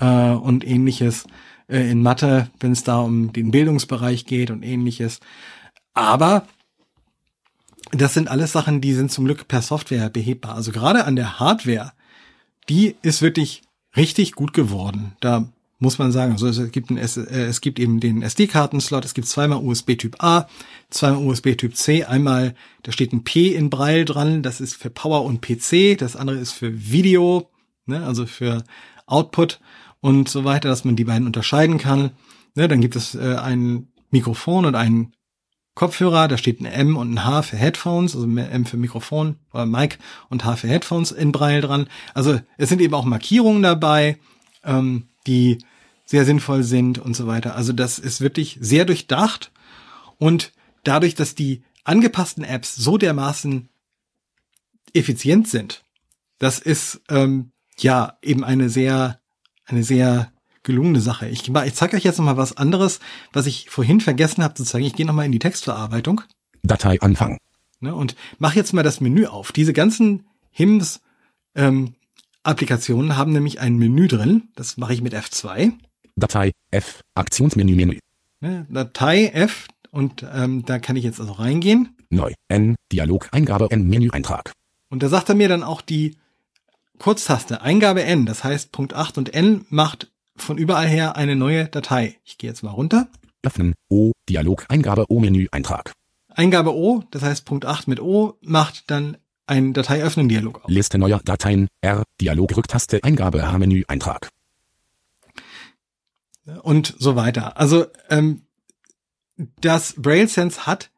äh, und ähnliches äh, in Mathe, wenn es da um den Bildungsbereich geht und ähnliches. Aber das sind alles Sachen, die sind zum Glück per Software behebbar. Also gerade an der Hardware, die ist wirklich richtig gut geworden. Da muss man sagen. Also es gibt, ein, es, äh, es gibt eben den SD-Karten-Slot, es gibt zweimal USB Typ A, zweimal USB Typ C, einmal, da steht ein P in Braille dran, das ist für Power und PC, das andere ist für Video, ne, also für Output und so weiter, dass man die beiden unterscheiden kann. Ne, dann gibt es äh, ein Mikrofon und einen Kopfhörer, da steht ein M und ein H für Headphones, also M für Mikrofon oder Mic und H für Headphones in Braille dran. Also es sind eben auch Markierungen dabei. Ähm, die sehr sinnvoll sind und so weiter. Also das ist wirklich sehr durchdacht und dadurch, dass die angepassten Apps so dermaßen effizient sind. Das ist ähm, ja eben eine sehr, eine sehr gelungene Sache. Ich, ich zeige euch jetzt noch mal was anderes, was ich vorhin vergessen habe zu zeigen. Ich gehe noch mal in die Textverarbeitung. Datei Anfang. Ne, und mache jetzt mal das Menü auf. Diese ganzen HIMS ähm, Applikationen haben nämlich ein Menü drin. Das mache ich mit F2. Datei F Aktionsmenü Menü. Ne, Datei F und ähm, da kann ich jetzt also reingehen. Neu N Dialog Eingabe N Menü Eintrag. Und da sagt er mir dann auch die Kurztaste Eingabe N, das heißt Punkt 8 und N macht von überall her eine neue Datei. Ich gehe jetzt mal runter. Öffnen O Dialog Eingabe O Menü Eintrag. Eingabe O, das heißt Punkt 8 mit O, macht dann ein Datei-Öffnen-Dialog auf. Liste neuer Dateien R Dialog Rücktaste Eingabe H Menü Eintrag. Und so weiter. Also ähm, das Braille Sense hat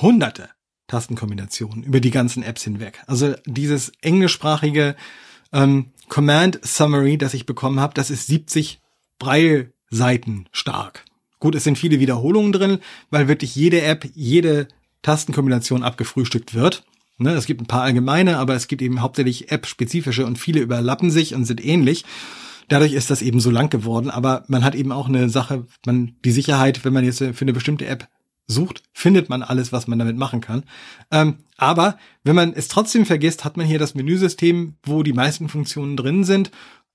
hunderte Tastenkombinationen über die ganzen Apps hinweg. Also dieses englischsprachige ähm, Command Summary, das ich bekommen habe, das ist 70 Braille-Seiten stark. Gut, es sind viele Wiederholungen drin, weil wirklich jede App, jede Tastenkombination abgefrühstückt wird. Ne, es gibt ein paar allgemeine, aber es gibt eben hauptsächlich App-spezifische und viele überlappen sich und sind ähnlich. Dadurch ist das eben so lang geworden, aber man hat eben auch eine Sache, man, die Sicherheit, wenn man jetzt für eine bestimmte App sucht, findet man alles, was man damit machen kann. Ähm, aber wenn man es trotzdem vergisst, hat man hier das Menüsystem, wo die meisten Funktionen drin sind,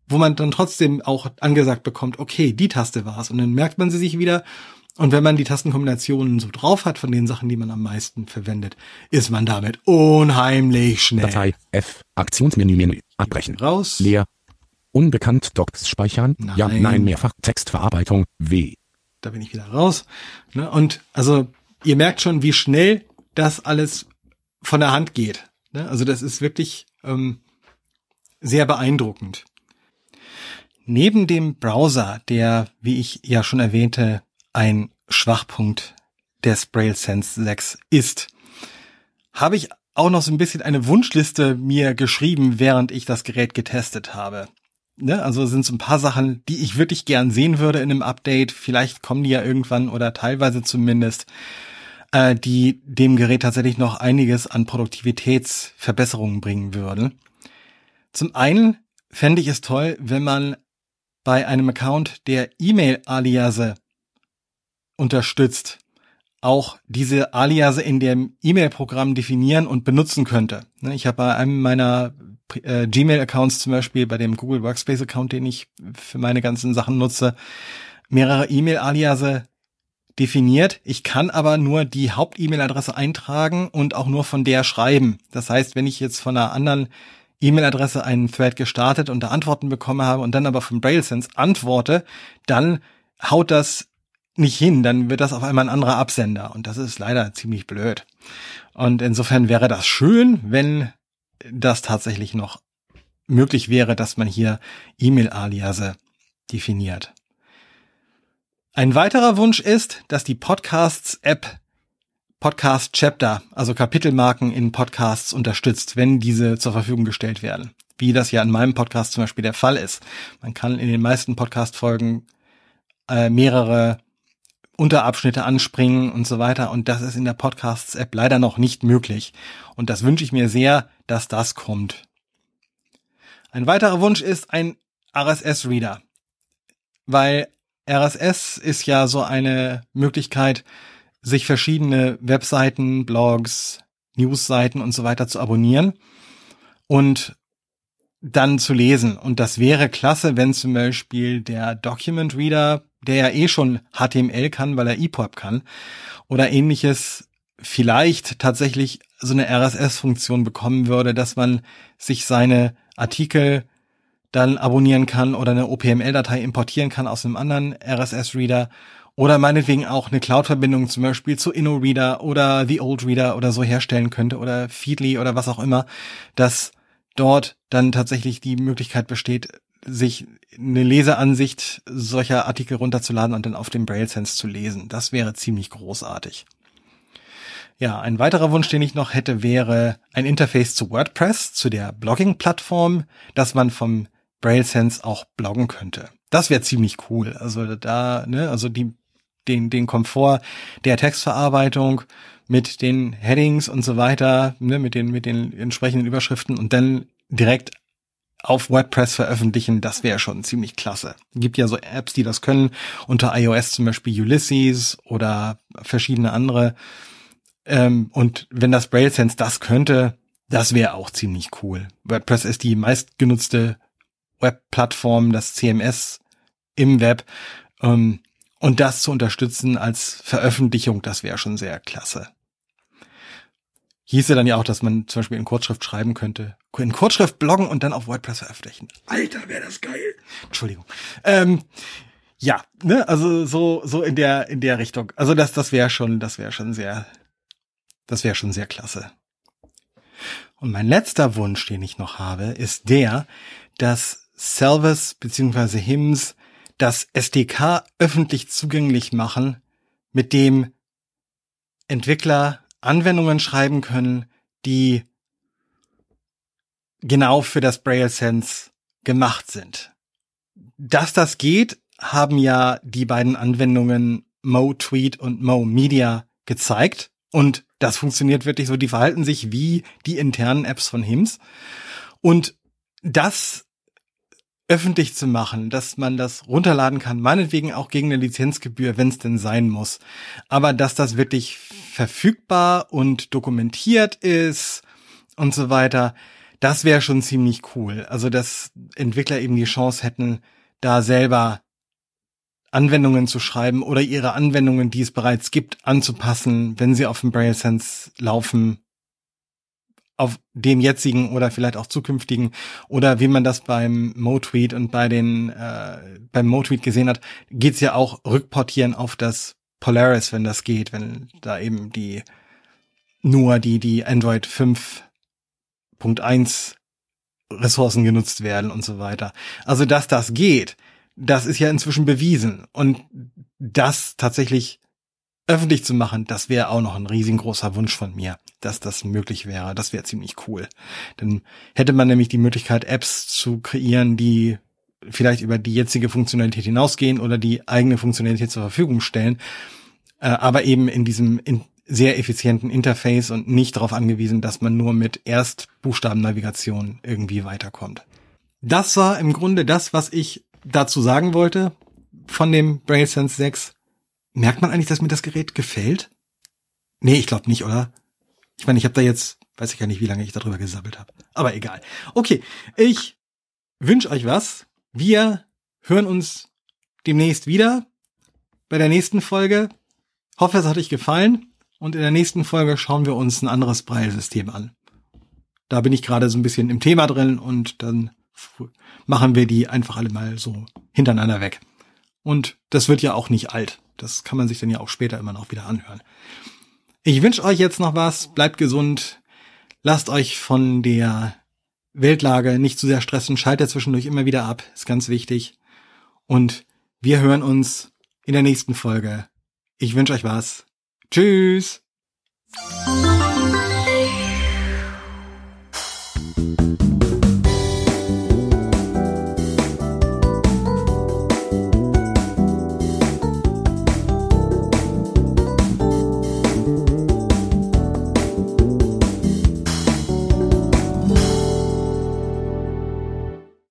wo man dann trotzdem auch angesagt bekommt, okay, die Taste war's. Und dann merkt man sie sich wieder. Und wenn man die Tastenkombinationen so drauf hat von den Sachen, die man am meisten verwendet, ist man damit unheimlich schnell. Datei F Aktionsmenü Menü abbrechen. Raus. Leer. Unbekannt Docs speichern. Ja, Nein. nein, mehrfach Textverarbeitung W. da bin ich wieder raus. Ne? Und also ihr merkt schon, wie schnell das alles von der Hand geht. Ne? Also das ist wirklich ähm, sehr beeindruckend. Neben dem Browser, der, wie ich ja schon erwähnte, ein Schwachpunkt des Braille Sense 6 ist, habe ich auch noch so ein bisschen eine Wunschliste mir geschrieben, während ich das Gerät getestet habe. Ne, also sind so ein paar Sachen, die ich wirklich gern sehen würde in einem Update. Vielleicht kommen die ja irgendwann oder teilweise zumindest, äh, die dem Gerät tatsächlich noch einiges an Produktivitätsverbesserungen bringen würden. Zum einen fände ich es toll, wenn man bei einem Account, der E-Mail-Aliase unterstützt, auch diese Aliase in dem E-Mail-Programm definieren und benutzen könnte. Ne, Ich habe bei einem meiner äh, Gmail-Accounts zum Beispiel, bei dem Google Workspace-Account, den ich für meine ganzen Sachen nutze, mehrere E-Mail-Aliase definiert. Ich kann aber nur die Haupt-E-Mail-Adresse eintragen und auch nur von der schreiben. Das heißt, wenn ich jetzt von einer anderen E-Mail-Adresse einen Thread gestartet und da Antworten bekommen habe und dann aber von BrailleSense antworte, dann haut das nicht hin, dann wird das auf einmal ein anderer Absender und das ist leider ziemlich blöd. Und insofern wäre das schön, wenn das tatsächlich noch möglich wäre, dass man hier E-Mail-Aliase definiert. Ein weiterer Wunsch ist, dass die Podcasts-App Podcast Chapter, also Kapitelmarken in Podcasts unterstützt, wenn diese zur Verfügung gestellt werden. Wie das ja in meinem Podcast zum Beispiel der Fall ist. Man kann in den meisten Podcast-Folgen äh, mehrere Unterabschnitte anspringen und so weiter. Und das ist in der Podcasts-App leider noch nicht möglich. Und das wünsche ich mir sehr, dass das kommt. Ein weiterer Wunsch ist ein RSS-Reader. Weil RSS ist ja so eine Möglichkeit, sich verschiedene Webseiten, Blogs, Newsseiten und so weiter zu abonnieren und dann zu lesen. Und das wäre klasse, wenn zum Beispiel der Document Reader, der ja eh schon HTML kann, weil er EPUB kann, oder ähnliches vielleicht tatsächlich so eine RSS-Funktion bekommen würde, dass man sich seine Artikel dann abonnieren kann oder eine OPML-Datei importieren kann aus einem anderen RSS-Reader oder meinetwegen auch eine Cloud-Verbindung zum Beispiel zu InnoReader oder The Old Reader oder so herstellen könnte oder Feedly oder was auch immer, dass dort dann tatsächlich die Möglichkeit besteht, sich eine Leseansicht solcher Artikel runterzuladen und dann auf dem Braille Sense zu lesen. Das wäre ziemlich großartig. Ja, ein weiterer Wunsch, den ich noch hätte, wäre ein Interface zu WordPress, zu der Blogging-Plattform, dass man vom Braille Sense auch bloggen könnte. Das wäre ziemlich cool. Also da, ne, also die den, den Komfort der Textverarbeitung mit den Headings und so weiter, ne, mit den, mit den entsprechenden Überschriften und dann direkt auf WordPress veröffentlichen, das wäre schon ziemlich klasse. Gibt ja so Apps, die das können, unter iOS zum Beispiel Ulysses oder verschiedene andere. Ähm, und wenn das BrailleSense das könnte, das wäre auch ziemlich cool. WordPress ist die meistgenutzte Webplattform, das CMS im Web. Ähm, und das zu unterstützen als Veröffentlichung, das wäre schon sehr klasse. Hieße dann ja auch, dass man zum Beispiel in Kurzschrift schreiben könnte, in Kurzschrift bloggen und dann auf WordPress veröffentlichen. Alter, wäre das geil. Entschuldigung. Ähm, ja, ne, also so so in der in der Richtung. Also das das wäre schon, das wäre schon sehr das wäre schon sehr klasse. Und mein letzter Wunsch, den ich noch habe, ist der, dass Salvas bzw. HIMS das SDK öffentlich zugänglich machen, mit dem Entwickler Anwendungen schreiben können, die genau für das Braille Sense gemacht sind. Dass das geht, haben ja die beiden Anwendungen Mo Tweet und Mo Media gezeigt. Und das funktioniert wirklich so. Die verhalten sich wie die internen Apps von HIMS. Und das öffentlich zu machen, dass man das runterladen kann, meinetwegen auch gegen eine Lizenzgebühr, wenn es denn sein muss. Aber dass das wirklich verfügbar und dokumentiert ist und so weiter, das wäre schon ziemlich cool. Also dass Entwickler eben die Chance hätten, da selber Anwendungen zu schreiben oder ihre Anwendungen, die es bereits gibt, anzupassen, wenn sie auf dem Braille Sense laufen, auf dem jetzigen oder vielleicht auch zukünftigen oder wie man das beim MoTweet und bei den äh, beim MoTweet gesehen hat, geht's ja auch rückportieren auf das Polaris, wenn das geht, wenn da eben die nur die die Android 5.1 Ressourcen genutzt werden und so weiter. Also dass das geht, das ist ja inzwischen bewiesen und das tatsächlich öffentlich zu machen, das wäre auch noch ein riesengroßer Wunsch von mir, dass das möglich wäre. Das wäre ziemlich cool. Dann hätte man nämlich die Möglichkeit, Apps zu kreieren, die vielleicht über die jetzige Funktionalität hinausgehen oder die eigene Funktionalität zur Verfügung stellen, äh, aber eben in diesem sehr effizienten Interface und nicht darauf angewiesen, dass man nur mit Erstbuchstabennavigation irgendwie weiterkommt. Das war im Grunde das, was ich dazu sagen wollte von dem BrailleSense 6. Merkt man eigentlich, dass mir das Gerät gefällt? Nee, ich glaube nicht, oder? Ich meine, ich habe da jetzt, weiß ich gar nicht, wie lange ich darüber gesammelt habe. Aber egal. Okay, ich wünsche euch was. Wir hören uns demnächst wieder bei der nächsten Folge. Hoffe, es hat euch gefallen. Und in der nächsten Folge schauen wir uns ein anderes Braille-System an. Da bin ich gerade so ein bisschen im Thema drin und dann machen wir die einfach alle mal so hintereinander weg. Und das wird ja auch nicht alt. Das kann man sich dann ja auch später immer noch wieder anhören. Ich wünsche euch jetzt noch was. Bleibt gesund. Lasst euch von der Weltlage nicht zu sehr stressen. Schaltet zwischendurch immer wieder ab. Ist ganz wichtig. Und wir hören uns in der nächsten Folge. Ich wünsche euch was. Tschüss.